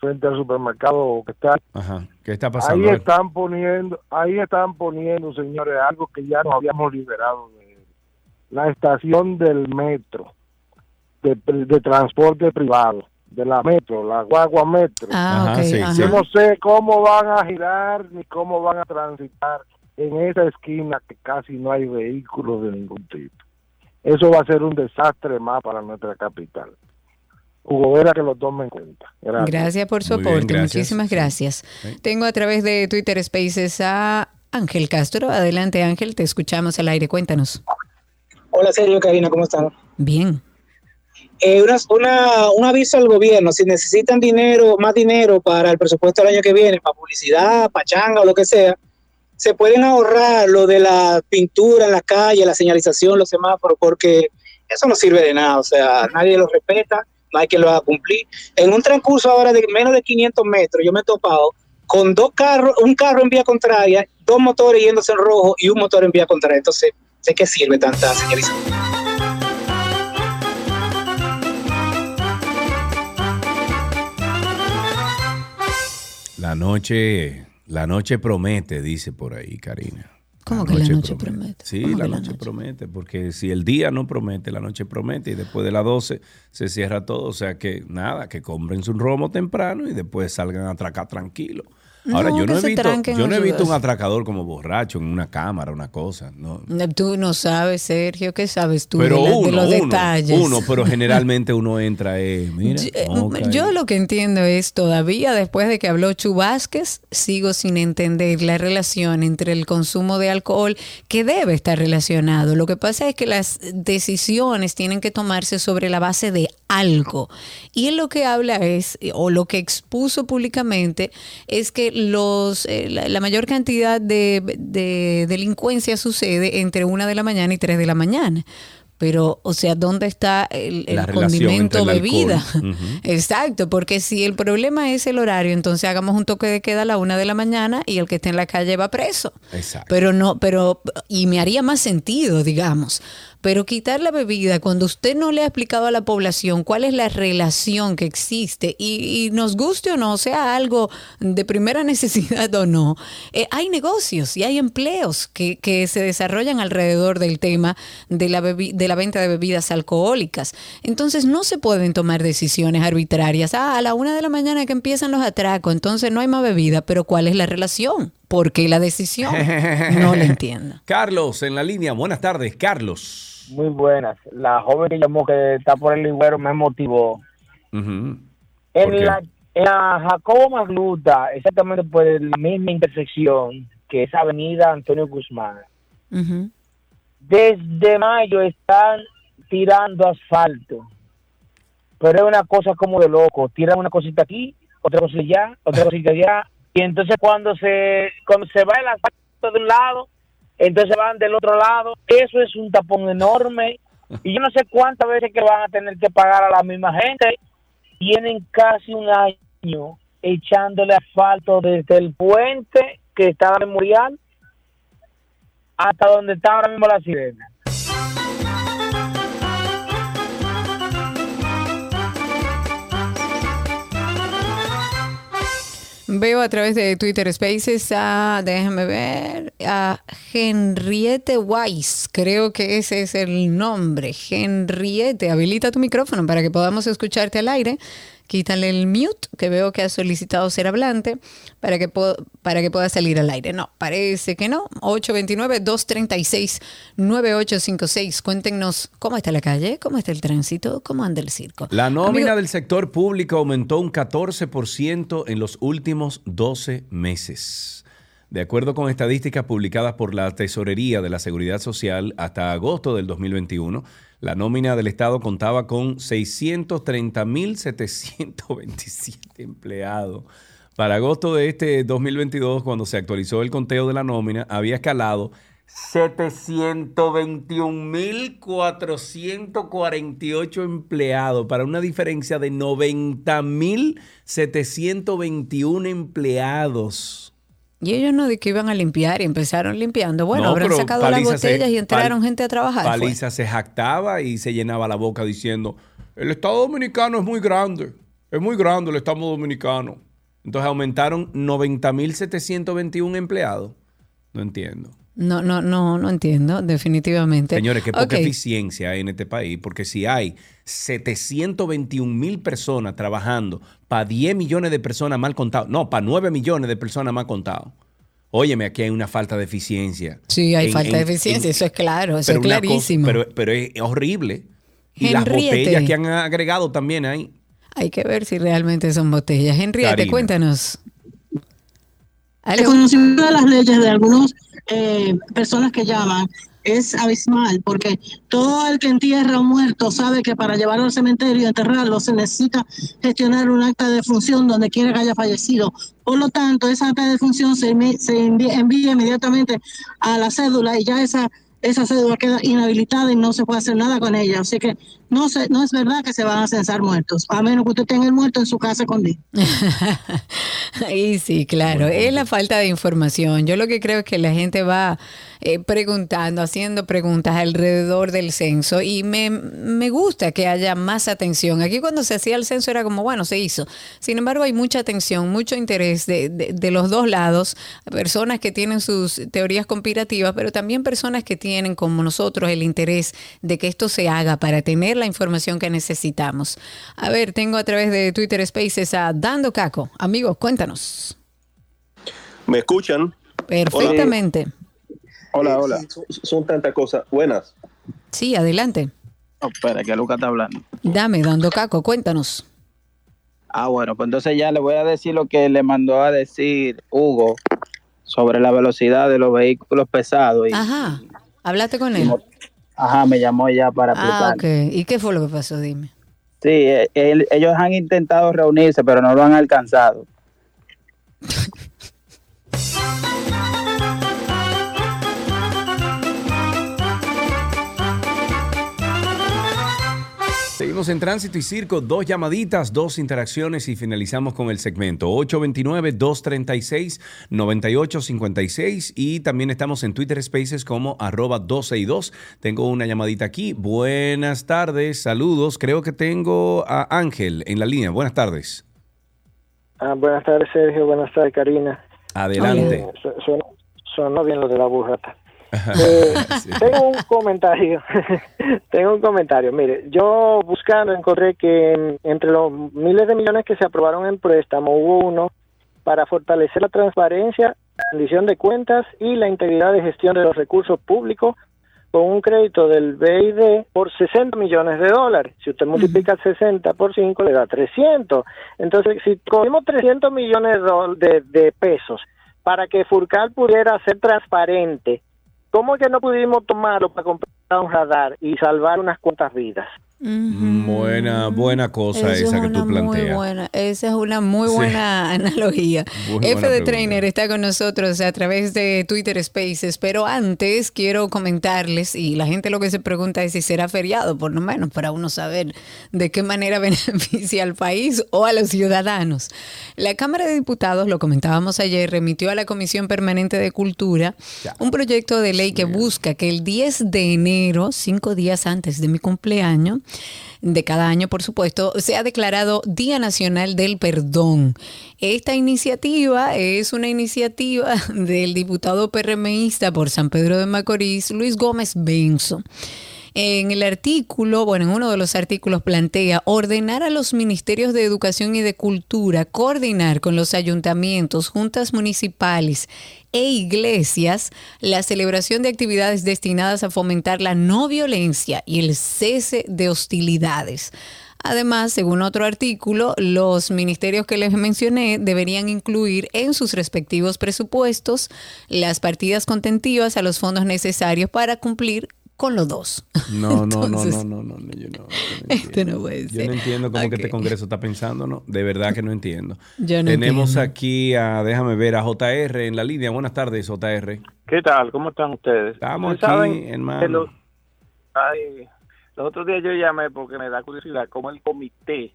frente al supermercado que está Ajá. ¿Qué está ahí pasando? están poniendo ahí están poniendo señores algo que ya nos habíamos liberado de la estación del metro de, de transporte privado de la metro la guagua metro Ah, sí, yo no sé cómo van a girar ni cómo van a transitar en esa esquina que casi no hay vehículos de ningún tipo eso va a ser un desastre más para nuestra capital Hugo Vera que lo tome en cuenta gracias, Gracias por su Muy bien, aporte, gracias. muchísimas gracias. Tengo a través de Twitter Spaces a Ángel Castro. Adelante Ángel, te escuchamos al aire, cuéntanos. Hola Sergio, Karina, ¿cómo están? Bien. Eh, una, una- un aviso al gobierno, si necesitan dinero, más dinero para el presupuesto del año que viene, para publicidad, pachanga o lo que sea, se pueden ahorrar lo de la pintura en la calle, la señalización, los semáforos, porque eso no sirve de nada, o sea, nadie lo respeta, no hay quien lo haga cumplir. En un transcurso ahora de menos de 500 metros, yo me he topado con dos carros, un carro en vía contraria, dos motores yéndose en rojo y un motor en vía contraria. Entonces, ¿de qué sirve tanta señalización? La noche, la noche promete, dice por ahí, Karina. ¿Cómo que la noche promete? Sí, ¿Cómo la que la noche promete, porque si el día no promete, la noche promete y después de las 12 se cierra todo. O sea que nada, que compren su romo temprano y después salgan a atracar tranquilo. Ahora, yo no he visto, yo no he visto un atracador como borracho en una cámara, una cosa. No. Tú no sabes, Sergio, ¿qué sabes tú Pero de, la- de uno, los uno, detalles? uno, pero generalmente [LAUGHS] uno entra, eh, mira, caer. Yo lo que entiendo es todavía después de que habló Chu Vázquez, sigo sin entender la relación entre el consumo de alcohol que debe estar relacionado. Lo que pasa es que las decisiones tienen que tomarse sobre la base de algo. Y él lo que habla es, o lo que expuso públicamente, es que los eh, la, la mayor cantidad de, de delincuencia sucede entre una de la mañana y tres de la mañana Pero, o sea, ¿dónde está el, condimento bebida? alcohol. Ujú. [LAUGHS] Exacto, porque si el problema es el horario, entonces hagamos un toque de queda a la una de la mañana y el que esté en la calle va preso. Exacto. Pero no, pero, y me haría más sentido, digamos. Pero quitar la bebida cuando usted no le ha explicado a la población cuál es la relación que existe y, y nos guste o no, sea algo de primera [LAUGHS] necesidad o no, eh, hay negocios y hay empleos que, que se desarrollan alrededor del tema de la, de la venta de bebidas alcohólicas. Entonces no se pueden tomar decisiones arbitrarias. Ah, a la una de la mañana que empiezan los atracos, entonces no hay más bebida, pero ¿cuál es la relación? ¿Por qué la decisión? No la [LAUGHS] entiendo. Carlos, en la línea. Buenas tardes, Carlos. Muy buenas. La joven que llamó que está por el ligüero me motivó. En la, en la Jacobo Magluta, exactamente por la misma intersección que es Avenida Antonio Guzmán, desde mayo están tirando asfalto. Pero es una cosa como de loco. Tiran una cosita aquí, otra cosita allá, otra cosita allá. Y entonces cuando se, cuando se va el asfalto de un lado, entonces van del otro lado. Eso es un tapón enorme. [LAUGHS] Y yo no sé cuántas veces que van a tener que pagar a la misma gente. Tienen casi un año echándole asfalto desde el puente que está en memorial hasta donde está ahora mismo la sirena. Veo a través de Twitter Spaces a, déjame ver, a Henriette Weiss. Creo que ese es el nombre. Henriette, habilita tu micrófono para que podamos escucharte al aire. Quítale el mute, que veo que has solicitado ser hablante, para que, para que pueda salir al aire. No, parece que no. 829-236-9856. Cuéntenos cómo está la calle, cómo está el tránsito, cómo anda el circo. La nómina Amigo- del sector público aumentó un 14% en los últimos 12 meses. De acuerdo con estadísticas publicadas por la Tesorería de la Seguridad Social hasta agosto del 2021, la nómina del Estado contaba con 630.727 empleados. Para agosto de este 2022, cuando se actualizó el conteo de la nómina, había escalado 721.448 empleados para una diferencia de 90.721 empleados. Y ellos no de que iban a limpiar y empezaron limpiando. Bueno, No, habrán sacado las se- botellas y entraron Pal- gente a trabajar. fue. Paliza se jactaba y se llenaba la boca diciendo, el Estado Dominicano es muy grande, es muy grande el Estado Dominicano. Entonces aumentaron 90.721 empleados. No entiendo. No, no, no, no entiendo, definitivamente. Señores, qué poca eficiencia hay en este país, porque si hay 721 mil personas trabajando para 10 millones de personas mal contados, no, para 9 millones de personas mal contados. Óyeme, aquí hay una falta de eficiencia. Sí, hay En- falta de en- eficiencia, en- eso es claro, eso es cosa- clarísimo. pero, pero es horrible. Y las botellas que han agregado también ahí. Hay que ver si realmente son botellas. Henriette, Karina. cuéntanos. El conocimiento de las leyes de algunas personas que llaman es abismal, porque todo el que entierra a un muerto sabe que para llevarlo al cementerio y enterrarlo se necesita gestionar un acta de función donde quiera que haya fallecido. Por lo tanto, esa acta de función se, envía, envía inmediatamente a la cédula y ya esa, esa cédula queda inhabilitada y no se puede hacer nada con ella. Así que no, se, no es verdad que se van a censar muertos, a menos que usted tenga el muerto en su casa escondido. [LAUGHS] Y sí, claro, es la falta de información. Yo lo que creo es que la gente va eh, preguntando, haciendo preguntas alrededor del censo y me, me gusta que haya más atención. Aquí cuando se hacía el censo era como, bueno, se hizo. Sin embargo, hay mucha atención, mucho interés de, de- de los dos lados, personas que tienen sus teorías conspirativas, pero también personas que tienen, como nosotros, el interés de que esto se haga para tener la información que necesitamos. A ver, tengo a través de Twitter Spaces a Dando Caco. Amigos, cuéntanos. ¿Me escuchan? Perfectamente. Hola, hola. Son, son tantas cosas. Buenas. Sí, adelante. No, espera, que Lucas está hablando. Dame, Dando Caco, cuéntanos. Ah, bueno, pues entonces ya le voy a decir lo que le mandó a decir Hugo sobre la velocidad de los vehículos pesados. Y, Ajá, háblate con él. ajá, me llamó ya para Ah, explicar. ok. ¿Y qué fue lo que pasó? Dime. Sí, eh, él- ellos han intentado reunirse, pero no lo han alcanzado. Seguimos en Tránsito y Circo, dos llamaditas, dos interacciones y finalizamos con el segmento 829-236-9856 y también estamos en Twitter Spaces como arroba 262. Tengo una llamadita aquí. Buenas tardes, saludos. Creo que tengo a Ángel en la línea. Buenas tardes. Ah, buenas tardes, Sergio. Buenas tardes, Karina. Adelante. Eh, su- suena- bien lo de la burrata. [LAUGHS] Eh, Tengo un comentario. [LAUGHS] tengo un comentario. Mire, yo buscando encontré que entre los miles de millones que se aprobaron en préstamo hubo uno para fortalecer la transparencia, rendición de cuentas y la integridad de gestión de los recursos públicos con un crédito del BID por 60 millones de dólares. Si usted multiplica 60 por 5 le da 300. Entonces, si cogimos 300 millones de, de pesos para que Furcal pudiera ser transparente, ¿cómo es que no pudimos tomarlo para comprar un radar y salvar unas cuantas vidas? Buena, buena cosa Eso esa es que tú una muy planteas. buena, esa es una muy Sí. buena [LAUGHS] analogía. Muy F de. Trainer está con nosotros a través de Twitter Spaces, pero antes quiero comentarles, y la gente lo que se pregunta es si será feriado, por lo menos para uno saber de qué manera [LAUGHS] beneficia al país o a los ciudadanos. La Cámara de Diputados, lo comentábamos ayer, remitió a la Comisión Permanente de Cultura un proyecto de ley que busca que el 10 de enero, cinco días antes de mi cumpleaños, de cada año, por supuesto, sea declarado Día Nacional del Perdón. Esta iniciativa es una iniciativa [LAUGHS] del diputado PRMista por San Pedro de Macorís, Luis Gómez Benzo. En el artículo, bueno, en uno de los artículos plantea ordenar a los ministerios de Educación y de Cultura coordinar con los ayuntamientos, juntas municipales e iglesias la celebración de actividades destinadas a fomentar la no violencia y el cese de hostilidades. Además, según otro artículo, los ministerios que les mencioné deberían incluir en sus respectivos presupuestos las partidas contentivas a los fondos necesarios para cumplir con los dos. No, no, no, Entonces, no, no, no, yo no. [LAUGHS] Esto no puede Yo no entiendo cómo que este Congreso está pensando, ¿no? De verdad que no entiendo. Yo no Tenemos entiendo. aquí a, déjame ver, a JR en la línea. Buenas tardes, JR. ¿Qué tal? ¿Cómo están ustedes? Estamos Ustedes aquí, hermano. Los, ay, los otros días yo llamé porque me da curiosidad cómo el comité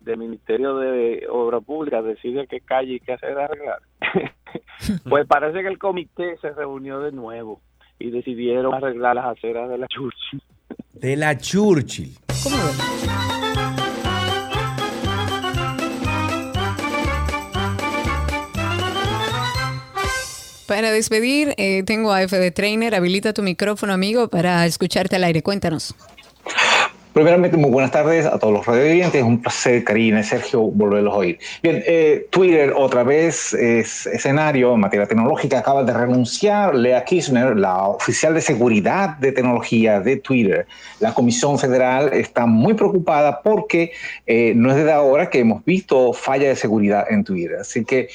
del Ministerio de Obra Pública decide qué calle y qué hacer arreglar. [LAUGHS] pues parece que el comité se reunió de nuevo y decidieron arreglar las aceras de la Churchill. De la Churchill. Para despedir, eh, tengo a F de Trainer. Habilita tu micrófono, amigo, para escucharte al aire. Cuéntanos. Primeramente, muy buenas tardes a todos los radioyentes. Es un placer, Karina Sergio, volverlos a oír. Bien, eh, Twitter otra vez es escenario en materia tecnológica. Acaba de renunciar Lea Kirchner, la oficial de seguridad de tecnología de Twitter. La Comisión Federal está muy preocupada porque eh, no es desde ahora que hemos visto falla de seguridad en Twitter. Así que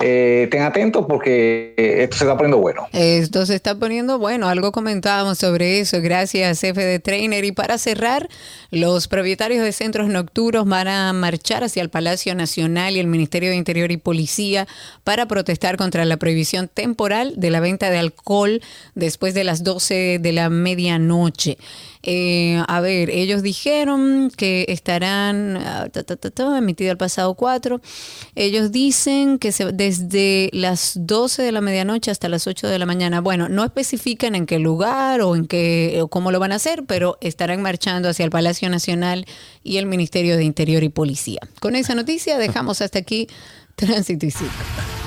eh, ten atentos porque eh, esto se está poniendo bueno. Esto se está poniendo bueno, algo comentábamos sobre eso, gracias F de Trainer. Y para cerrar, los propietarios de centros nocturnos van a marchar hacia el Palacio Nacional y el Ministerio de Interior y Policía para protestar contra la prohibición temporal de la venta de alcohol después de las 12 de la medianoche. Eh, a ver, ellos dijeron que estarán ah, ta, emitido el pasado 4. Ellos dicen que se, desde las 12 de la medianoche hasta las 8 de la mañana. Bueno, no especifican en qué lugar o en qué o cómo lo van a hacer, pero estarán marchando hacia el Palacio Nacional y el Ministerio de Interior y Policía. Con esa noticia dejamos hasta aquí Tránsito y Circo.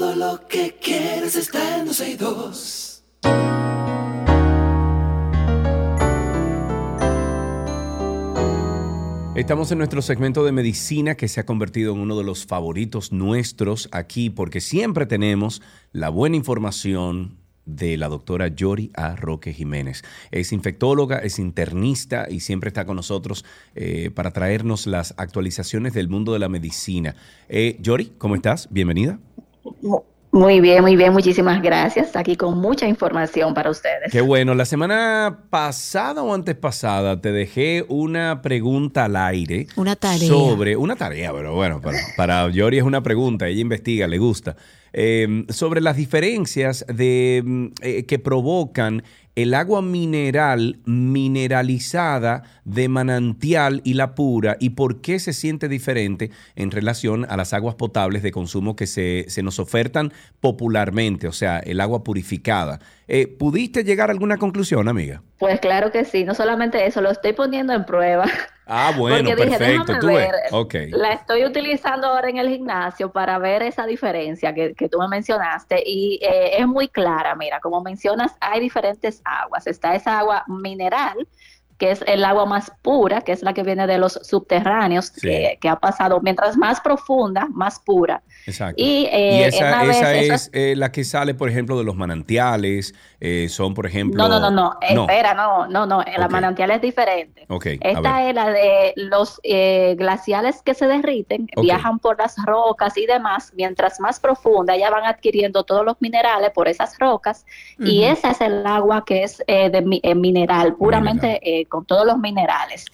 Todo lo que quieres está en 262. Estamos en nuestro segmento de medicina que se ha convertido en uno de los favoritos nuestros aquí porque siempre tenemos la buena información de la doctora Yori A. Roque Jiménez. Es infectóloga, es internista y siempre está con nosotros eh, para traernos las actualizaciones del mundo de la medicina. Eh, Yori, ¿cómo estás? Bienvenida. Muy bien, muy bien, muchísimas gracias. Aquí con mucha información para ustedes. Qué bueno. La semana pasada o antes pasada te dejé una pregunta al aire. Una tarea. Sobre una tarea, pero bueno, para, para Yori es una pregunta. Ella investiga, le gusta. Eh, sobre las diferencias de, mm, eh, que provocan el agua mineral mineralizada de manantial y la pura y por qué se siente diferente en relación a las aguas potables de consumo que se, se nos ofertan popularmente, o sea, el agua purificada. Eh, ¿Pudiste llegar a alguna conclusión, amiga? Pues claro que sí, no solamente eso, lo estoy poniendo en prueba. [LAUGHS] Ah, bueno, Porque dije, perfecto. déjame Tú ver, Ok. La estoy utilizando ahora en el gimnasio para ver esa diferencia que, que tú me mencionaste y eh, es muy clara. Mira, como mencionas, hay diferentes aguas. Está esa agua mineral, que es el agua más pura, que es la que viene de los subterráneos, que, que ha pasado, mientras más profunda, más pura. Exacto. Y, eh, esa, vez esa es eh, la que sale, por ejemplo, de los manantiales. eh, son, por ejemplo. No, no, no, no, espera, no, no, no, la manantial es diferente. Ok, a Esta es la de los glaciales que se derriten, viajan por las rocas y demás, mientras más profunda ya van adquiriendo todos los minerales por esas rocas y esa es el agua que es de mi- mineral, puramente con todos los minerales.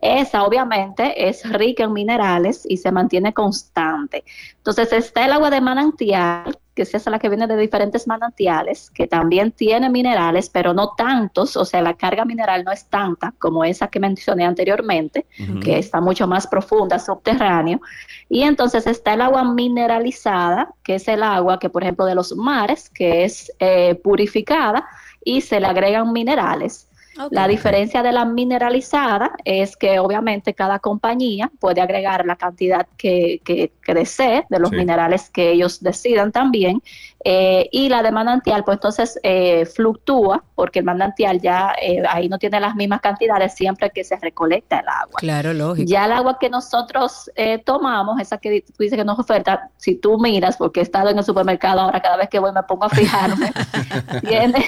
Esa obviamente es rica en minerales y se mantiene constante. Entonces está el agua de manantial, que es esa la que viene de diferentes manantiales, que también tiene minerales, pero no tantos, o sea, la carga mineral no es tanta como esa que mencioné anteriormente, que está mucho más profunda, subterráneo. Y entonces está el agua mineralizada, que es el agua que, por ejemplo, de los mares, que es eh, purificada y se le agregan minerales. La diferencia de la mineralizada es que obviamente cada compañía puede agregar la cantidad que, que, que desee de los Sí. minerales que ellos decidan también. Eh, y la de manantial, pues entonces eh, fluctúa porque el manantial ya eh, ahí no tiene las mismas cantidades siempre que se recolecta el agua. Claro, lógico. Ya el agua que nosotros eh, tomamos, esa que tú dices que nos oferta, si tú miras, porque he estado en el supermercado ahora, cada vez que voy me pongo a fijarme, [LAUGHS] tiene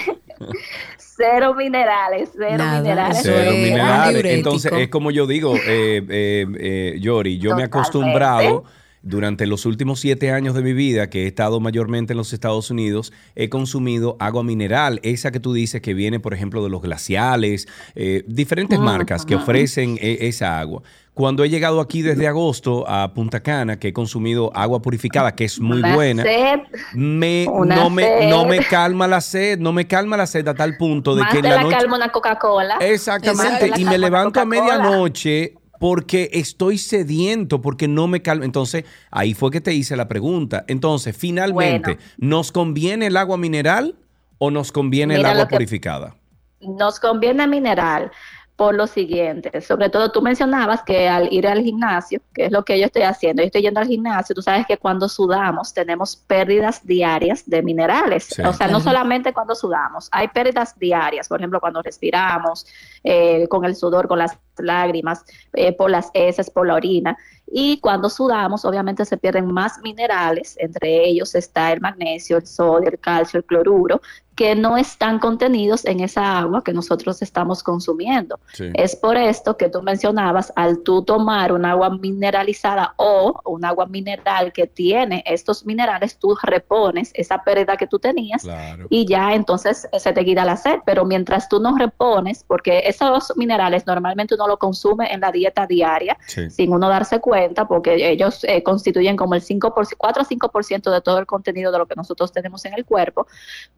cero minerales, cero Nada, minerales. Cero minerales. Entonces, es como yo digo, eh, eh, eh, Yori, yo me he acostumbrado durante los últimos siete años de mi vida, que he estado mayormente en los Estados Unidos, he consumido agua mineral, esa que tú dices que viene, por ejemplo, de los glaciales, eh, diferentes marcas que ofrecen eh, esa agua. Cuando he llegado aquí desde agosto a Punta Cana, que he consumido agua purificada, que es muy Una buena, sed, me, no, me, no me calma la sed, no me calma la sed a tal punto de más que en la la noche... calma una Coca-Cola. Exactamente, y me levanto a medianoche porque estoy sediento, porque no me calma. Entonces, ahí fue que te hice la pregunta. Entonces, finalmente, Bueno. ¿nos conviene el agua mineral o nos conviene el agua purificada? Nos conviene mineral por lo siguiente, sobre todo tú mencionabas que al ir al gimnasio, que es lo que yo estoy haciendo, yo estoy yendo al gimnasio, tú sabes que cuando sudamos tenemos pérdidas diarias de minerales, Sí. o sea, no solamente cuando sudamos, hay pérdidas diarias, por ejemplo, cuando respiramos, eh, con el sudor, con las lágrimas, eh, por las heces, por la orina, y cuando sudamos, obviamente se pierden más minerales, entre ellos está el magnesio, el sodio, el calcio, el cloruro, que no están contenidos en esa agua que nosotros estamos consumiendo. Sí. Es por esto que tú mencionabas, al tú tomar un agua mineralizada o un agua mineral que tiene estos minerales, tú repones esa pérdida que tú tenías y ya entonces se te quita la sed. Pero mientras tú no repones, porque esos minerales normalmente uno lo consume en la dieta diaria, Sí. sin uno darse cuenta, porque ellos eh, constituyen como el 5%, 4 o 5% de todo el contenido de lo que nosotros tenemos en el cuerpo,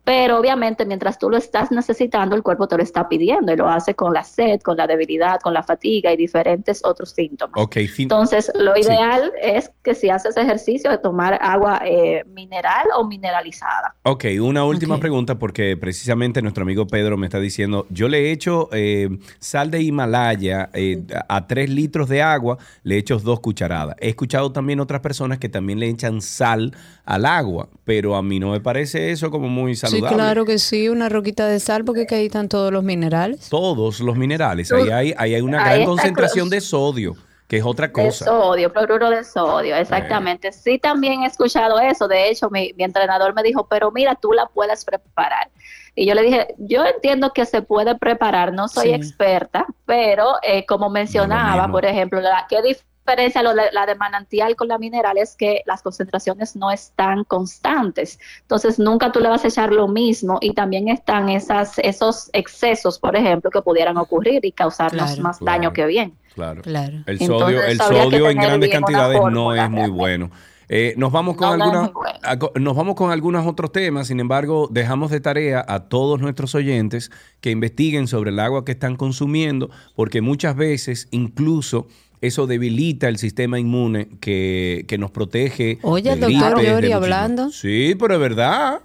pero obviamente mientras tú lo estás necesitando, el cuerpo te lo está pidiendo y lo hace con la sed, con la debilidad, con la fatiga y diferentes otros síntomas. Ok, fin- Entonces, lo Sí. ideal es que si haces ejercicio de tomar agua eh, mineral o mineralizada. Ok, una última pregunta porque precisamente nuestro amigo Pedro me está diciendo, yo le he hecho eh, sal de Himalaya eh, a tres litros de agua, le he hecho dos cucharadas. He escuchado también otras personas que también le echan sal al agua, pero a mí no me parece eso como muy Sí, saludable. claro que sí, una roquita de sal, porque que ahí están todos los minerales. Todos los minerales, ahí hay, ahí hay una Ahí gran concentración de sodio, que es otra De cosa. sodio, cloruro de sodio, exactamente. Sí, también he escuchado eso. De hecho, mi, mi entrenador me dijo, pero mira, tú la puedes preparar. Y yo le dije, yo entiendo que se puede preparar, no soy Sí. experta, pero eh, como mencionaba, por ejemplo, la, ¿qué diferencia lo de- la de manantial con la mineral es que las concentraciones no están constantes. Entonces, nunca tú le vas a echar lo mismo y también están esas, esos excesos, por ejemplo, que pudieran ocurrir y causarnos Claro. más daño que bien. Claro. Claro. El Entonces, sodio, el en grandes cantidades no es muy bueno. Eh, nos vamos con No, no es alguna- muy bueno. a- co- nos vamos con algunos otros temas, sin embargo, dejamos de tarea a todos nuestros oyentes que investiguen sobre el agua que están consumiendo, porque muchas veces incluso eso debilita el sistema inmune que, que nos protege. Oye, el de doctor gripes, de Yori hablando. Sí, pero es verdad.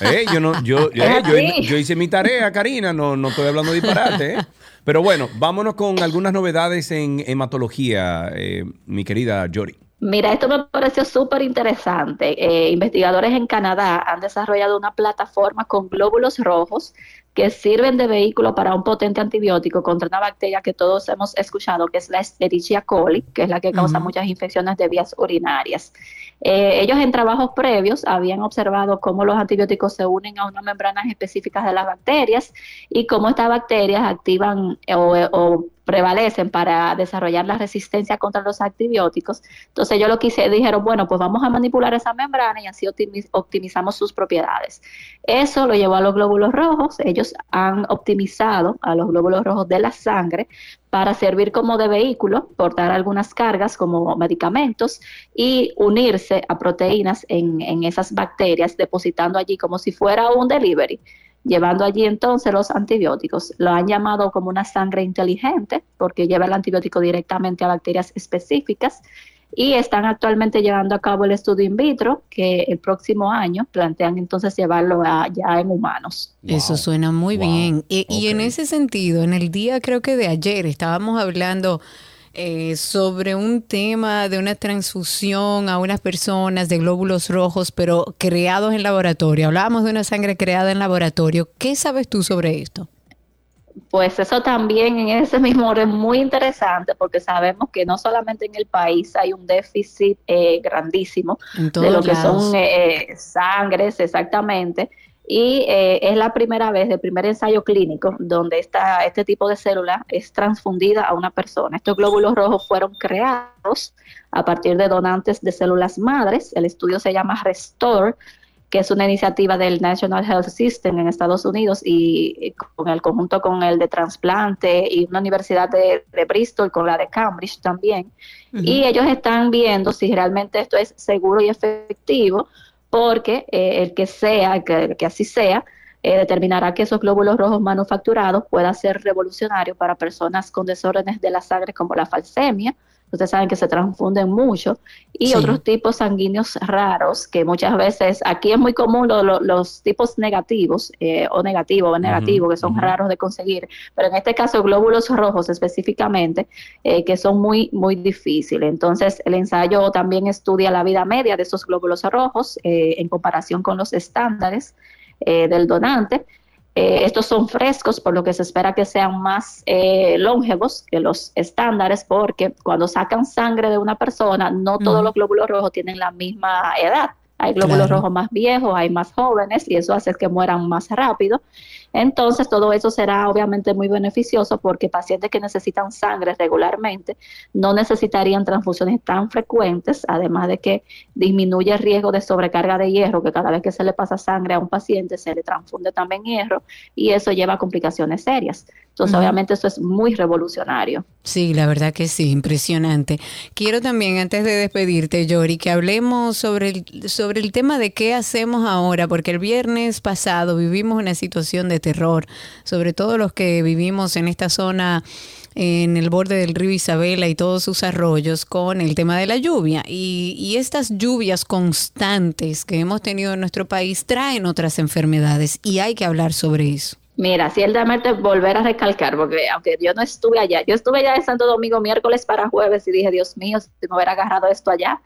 Eh, yo, no, yo, [LAUGHS] eh, yo- hice mi tarea, Karina, no, no estoy hablando disparate. eh. Pero bueno, vámonos con algunas novedades en hematología, eh, mi querida Yori. Mira, esto me pareció súper interesante. Eh, investigadores en Canadá han desarrollado una plataforma con glóbulos rojos que sirven de vehículo para un potente antibiótico contra una bacteria que todos hemos escuchado, que es la Escherichia coli, que es la que causa muchas infecciones de vías urinarias. Eh, ellos en trabajos previos habían observado cómo los antibióticos se unen a unas membranas específicas de las bacterias y cómo estas bacterias activan o, o prevalecen para desarrollar la resistencia contra los antibióticos. Entonces ellos lo que dijeron, bueno, pues vamos a manipular esa membrana y así optimi- optimizamos sus propiedades. Eso lo llevó a los glóbulos rojos. Ellos han optimizado a los glóbulos rojos de la sangre para servir como de vehículo, portar algunas cargas como medicamentos y unirse a proteínas en, en esas bacterias, depositando allí como si fuera un delivery llevando allí entonces los antibióticos. Lo han llamado como una sangre inteligente porque lleva el antibiótico directamente a bacterias específicas y están actualmente llevando a cabo el estudio in vitro que el próximo año plantean entonces llevarlo a- ya en humanos. Eso suena muy bien. Y, y en ese sentido, en el día creo que de ayer estábamos hablando eh, sobre un tema de una transfusión a unas personas de glóbulos rojos, pero creados en laboratorio. Hablábamos de una sangre creada en laboratorio. ¿Qué sabes tú sobre esto? Pues eso también en ese [LAUGHS] mismo orden es muy interesante porque sabemos que no solamente en el país hay un déficit eh, grandísimo de lo que son eh, eh, sangres exactamente y eh, es la primera vez, el primer ensayo clínico donde esta, este tipo de célula es transfundida a una persona. Estos glóbulos rojos fueron creados a partir de donantes de células madres. El estudio se llama RESTORE que es una iniciativa del National Health System en Estados Unidos y y con el conjunto con el de trasplante y una universidad de, de Bristol con la de Cambridge también. Y ellos están viendo si realmente esto es seguro y efectivo porque eh, el que sea, que, que así sea, eh, determinará que esos glóbulos rojos manufacturados puedan ser revolucionarios para personas con desórdenes de la sangre como la falsemia. Ustedes saben que se transfunden mucho y Sí. otros tipos sanguíneos raros que muchas veces aquí es muy común lo- lo- los tipos negativos eh, o negativo o negativo que son raros de conseguir, pero en este caso glóbulos rojos específicamente eh, que son muy muy difíciles. Entonces el ensayo también estudia la vida media de esos glóbulos rojos eh, en comparación con los estándares eh, del donante. Eh, estos son frescos, por lo que se espera que sean más eh, longevos que los estándares, porque cuando sacan sangre de una persona, no todos los glóbulos rojos tienen la misma edad. Hay glóbulos Claro. rojos más viejos, hay más jóvenes y eso hace que mueran más rápido. Entonces, todo eso será obviamente muy beneficioso porque pacientes que necesitan sangre regularmente no necesitarían transfusiones tan frecuentes, además de que disminuye el riesgo de sobrecarga de hierro, que cada vez que se le pasa sangre a un paciente se le transfunde también hierro y eso lleva a complicaciones serias. Entonces, obviamente, eso es muy revolucionario. Sí, la verdad que sí, impresionante. Quiero también, antes de despedirte, Yori, que hablemos sobre el, sobre el tema de qué hacemos ahora, porque el viernes pasado vivimos una situación de terror, sobre todo los que vivimos en esta zona en el borde del río Isabela y todos sus arroyos con el tema de la lluvia. Y, y estas lluvias constantes que hemos tenido en nuestro país traen otras enfermedades y hay que hablar sobre eso. Mira, dame volver a recalcar, porque aunque yo no estuve allá, yo estuve allá en Santo Domingo miércoles para jueves y dije, Dios mío, si me hubiera agarrado esto allá,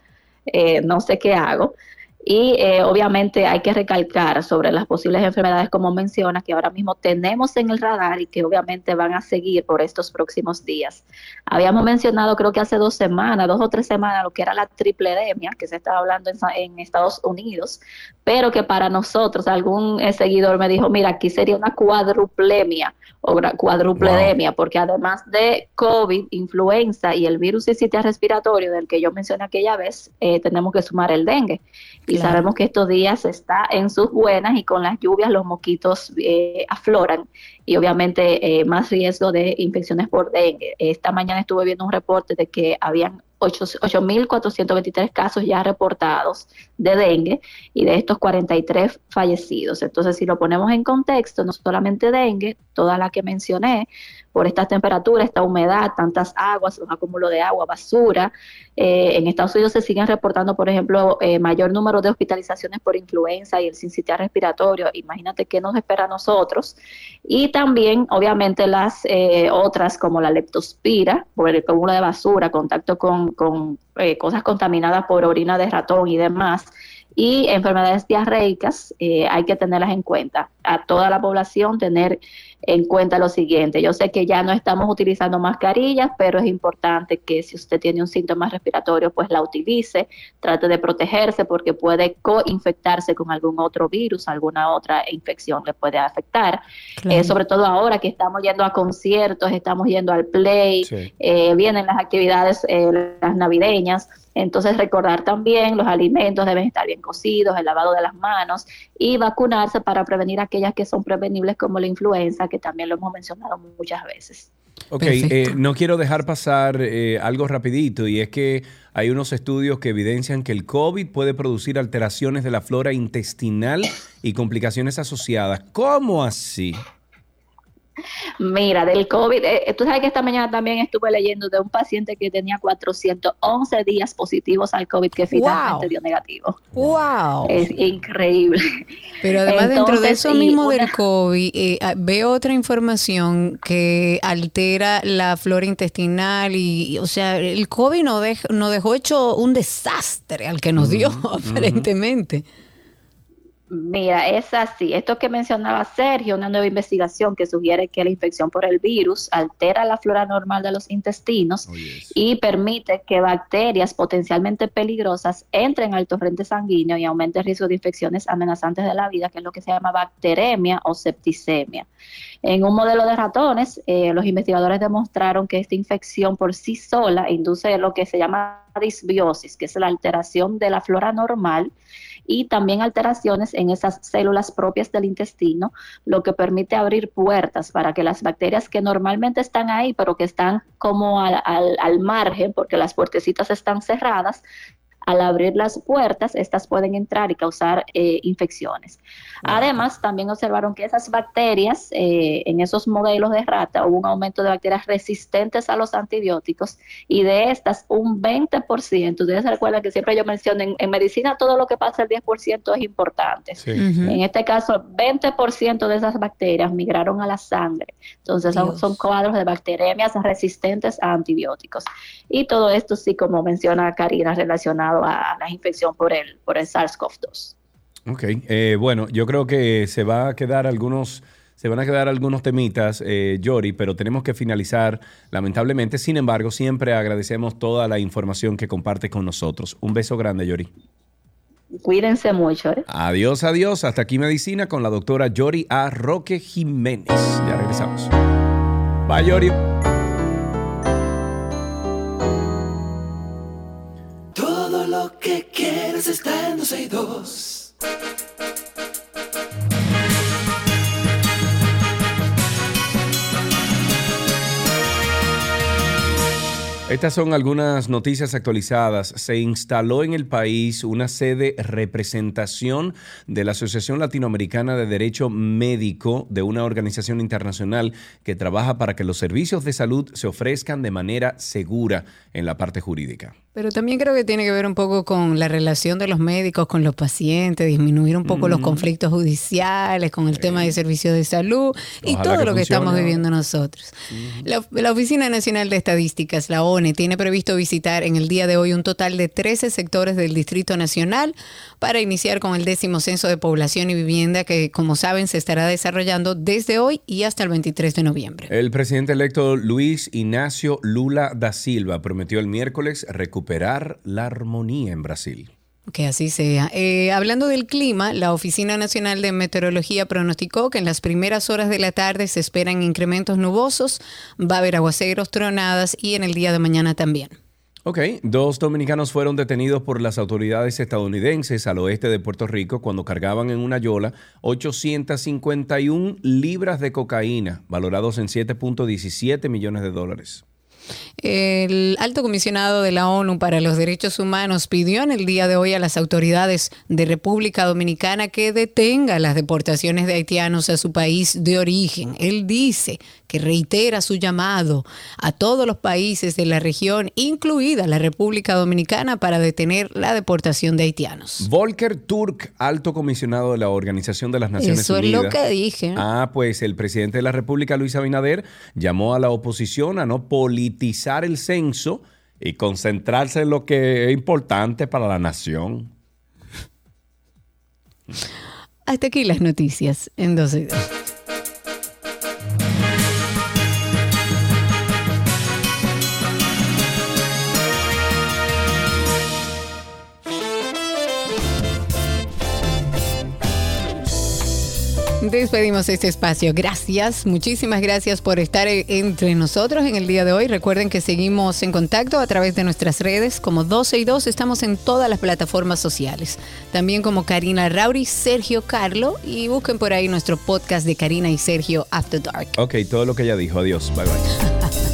eh, no sé qué hago. Y eh, obviamente hay que recalcar sobre las posibles enfermedades, como mencionas, que ahora mismo tenemos en el radar y que obviamente van a seguir por estos próximos días. Habíamos mencionado, creo que hace dos semanas, dos o tres semanas, lo que era la tripledemia, que se estaba hablando en, Estados Unidos, pero que para nosotros, algún eh, seguidor me dijo, mira, aquí sería una cuadruplemia o gra- cuadrupledemia, porque además de COVID, influenza y el virus sincitial respiratorio del que yo mencioné aquella vez, eh, tenemos que sumar el dengue. Y Claro. sabemos que estos días está en sus buenas y con las lluvias los mosquitos eh, afloran y obviamente eh, más riesgo de infecciones por dengue. Esta mañana estuve viendo un reporte de que habían 8.423 casos ya reportados de dengue y de estos 43 fallecidos. Entonces, si lo ponemos en contexto, no solamente dengue, toda la que mencioné, por estas temperaturas, esta humedad, tantas aguas, un acúmulo de agua, basura. Eh, en Estados Unidos se siguen reportando, por ejemplo, eh, mayor número de hospitalizaciones por influenza y el sincitial respiratorio. Imagínate qué nos espera a nosotros. Y también, obviamente, las eh, otras como la leptospira, por el acúmulo de basura, contacto con, con cosas contaminadas por orina de ratón y demás y enfermedades diarreicas hay que tenerlas en cuenta. A toda la población tener en cuenta lo siguiente. Yo sé que ya no estamos utilizando mascarillas, pero es importante que si usted tiene un síntoma respiratorio, pues la utilice, trate de protegerse porque puede coinfectarse con algún otro virus, alguna otra infección le puede afectar. Eh, sobre todo ahora que estamos yendo a conciertos, estamos yendo al play, eh, vienen las actividades eh, las navideñas. Entonces recordar también los alimentos deben estar bien cocidos, el lavado de las manos y vacunarse para prevenir aquellas que son prevenibles como la influenza, que también lo hemos mencionado muchas veces. Ok, eh, no quiero dejar pasar eh, algo rapidito y es que hay unos estudios que evidencian que el COVID puede producir alteraciones de la flora intestinal y complicaciones asociadas. ¿Cómo así? Mira, del COVID, eh, eh, tú sabes que esta mañana también estuve leyendo de un paciente que tenía 411 días positivos al COVID que finalmente dio negativo. ¡Wow! Es increíble. Pero además dentro de eso mismo del COVID, eh, ah, veo otra información que altera la flora intestinal y, o sea, el COVID nos dejó, nos dejó hecho un desastre al que nos dio, [LAUGHS] aparentemente. Mira, es así. Esto que mencionaba Sergio, una nueva investigación que sugiere que la infección por el virus altera la flora normal de los intestinos oh, y permite que bacterias potencialmente peligrosas entren al torrente sanguíneo y aumente el riesgo de infecciones amenazantes de la vida, que es lo que se llama bacteremia o septicemia. En un modelo de ratones, eh, los investigadores demostraron que esta infección por sí sola induce lo que se llama disbiosis, que es la alteración de la flora normal y también alteraciones en esas células propias del intestino, lo que permite abrir puertas para que las bacterias que normalmente están ahí, pero que están como al, al margen, porque las puertecitas están cerradas, al abrir las puertas, estas pueden entrar y causar eh, infecciones. Además, también observaron que esas bacterias, eh, en esos modelos de rata, hubo un aumento de bacterias resistentes a los antibióticos y de estas un 20%. Ustedes se recuerdan que siempre yo menciono, en, medicina todo lo que pasa el 10% es importante. En este caso, 20% de esas bacterias migraron a la sangre. Entonces, son, son, cuadros de bacteremias resistentes a antibióticos. Y todo esto, sí, como menciona Karina, relacionado a la infección por el, por el SARS-CoV-2. Ok, eh, bueno, yo creo que se va a quedar algunos, se van a quedar algunos temitas, eh, Yori, pero tenemos que finalizar lamentablemente. Sin embargo, siempre agradecemos toda la información que comparte con nosotros. Un beso grande, Yori. Cuídense mucho. ¿eh? Adiós, adiós. Hasta aquí Medicina con la doctora Yori A. Roque Jiménez. Ya regresamos. Bye, Yori. Lo que quieres está en 12 y 2. Estas son algunas noticias actualizadas. Se instaló en el país una sede representación de la Asociación Latinoamericana de Derecho Médico de una organización internacional que trabaja para que los servicios de salud se ofrezcan de manera segura en la parte jurídica. Pero también creo que tiene que ver un poco con la relación de los médicos con los pacientes, disminuir un poco los conflictos judiciales, con el tema de servicios de salud y todo lo que estamos viviendo nosotros. la, la, Oficina Nacional de Estadísticas, la Tiene previsto visitar en el día de hoy un total de 13 sectores del Distrito Nacional para iniciar con el décimo censo de población y vivienda que, como saben, se estará desarrollando desde hoy y hasta el 23 de noviembre. El presidente electo Luis Ignacio Lula da Silva prometió el miércoles recuperar la armonía en Brasil. Que así sea. Eh, hablando del clima, la Oficina Nacional de Meteorología pronosticó que en las primeras horas de la tarde se esperan incrementos nubosos, va a haber aguaceros, tronadas y en el día de mañana también. Ok, dos dominicanos fueron detenidos por las autoridades estadounidenses al oeste de Puerto Rico cuando cargaban en una yola 851 libras de cocaína, valorados en 7.17 millones de dólares. El alto comisionado de la ONU para los Derechos Humanos pidió en el día de hoy a las autoridades de República Dominicana que detenga las deportaciones de haitianos a su país de origen. Él dice que reitera su llamado a todos los países de la región, incluida la República Dominicana, para detener la deportación de haitianos. Volker Turk, alto comisionado de la Organización de las Naciones Eso Unidas. es lo que dije. Ah, pues el presidente de la República, Luis Abinader, llamó a la oposición a no politizar el censo y concentrarse en lo que es importante para la nación. Hasta aquí las noticias en 12 y Despedimos este espacio. Gracias, muchísimas gracias por estar e- entre nosotros en el día de hoy. Recuerden que seguimos en contacto a través de nuestras redes como 12 y 2. Estamos en todas las plataformas sociales. También como Karina Rauri, Sergio Carlo y busquen por ahí nuestro podcast de Karina y Sergio After Dark. Ok, todo lo que ella dijo. Adiós. Bye bye. [LAUGHS]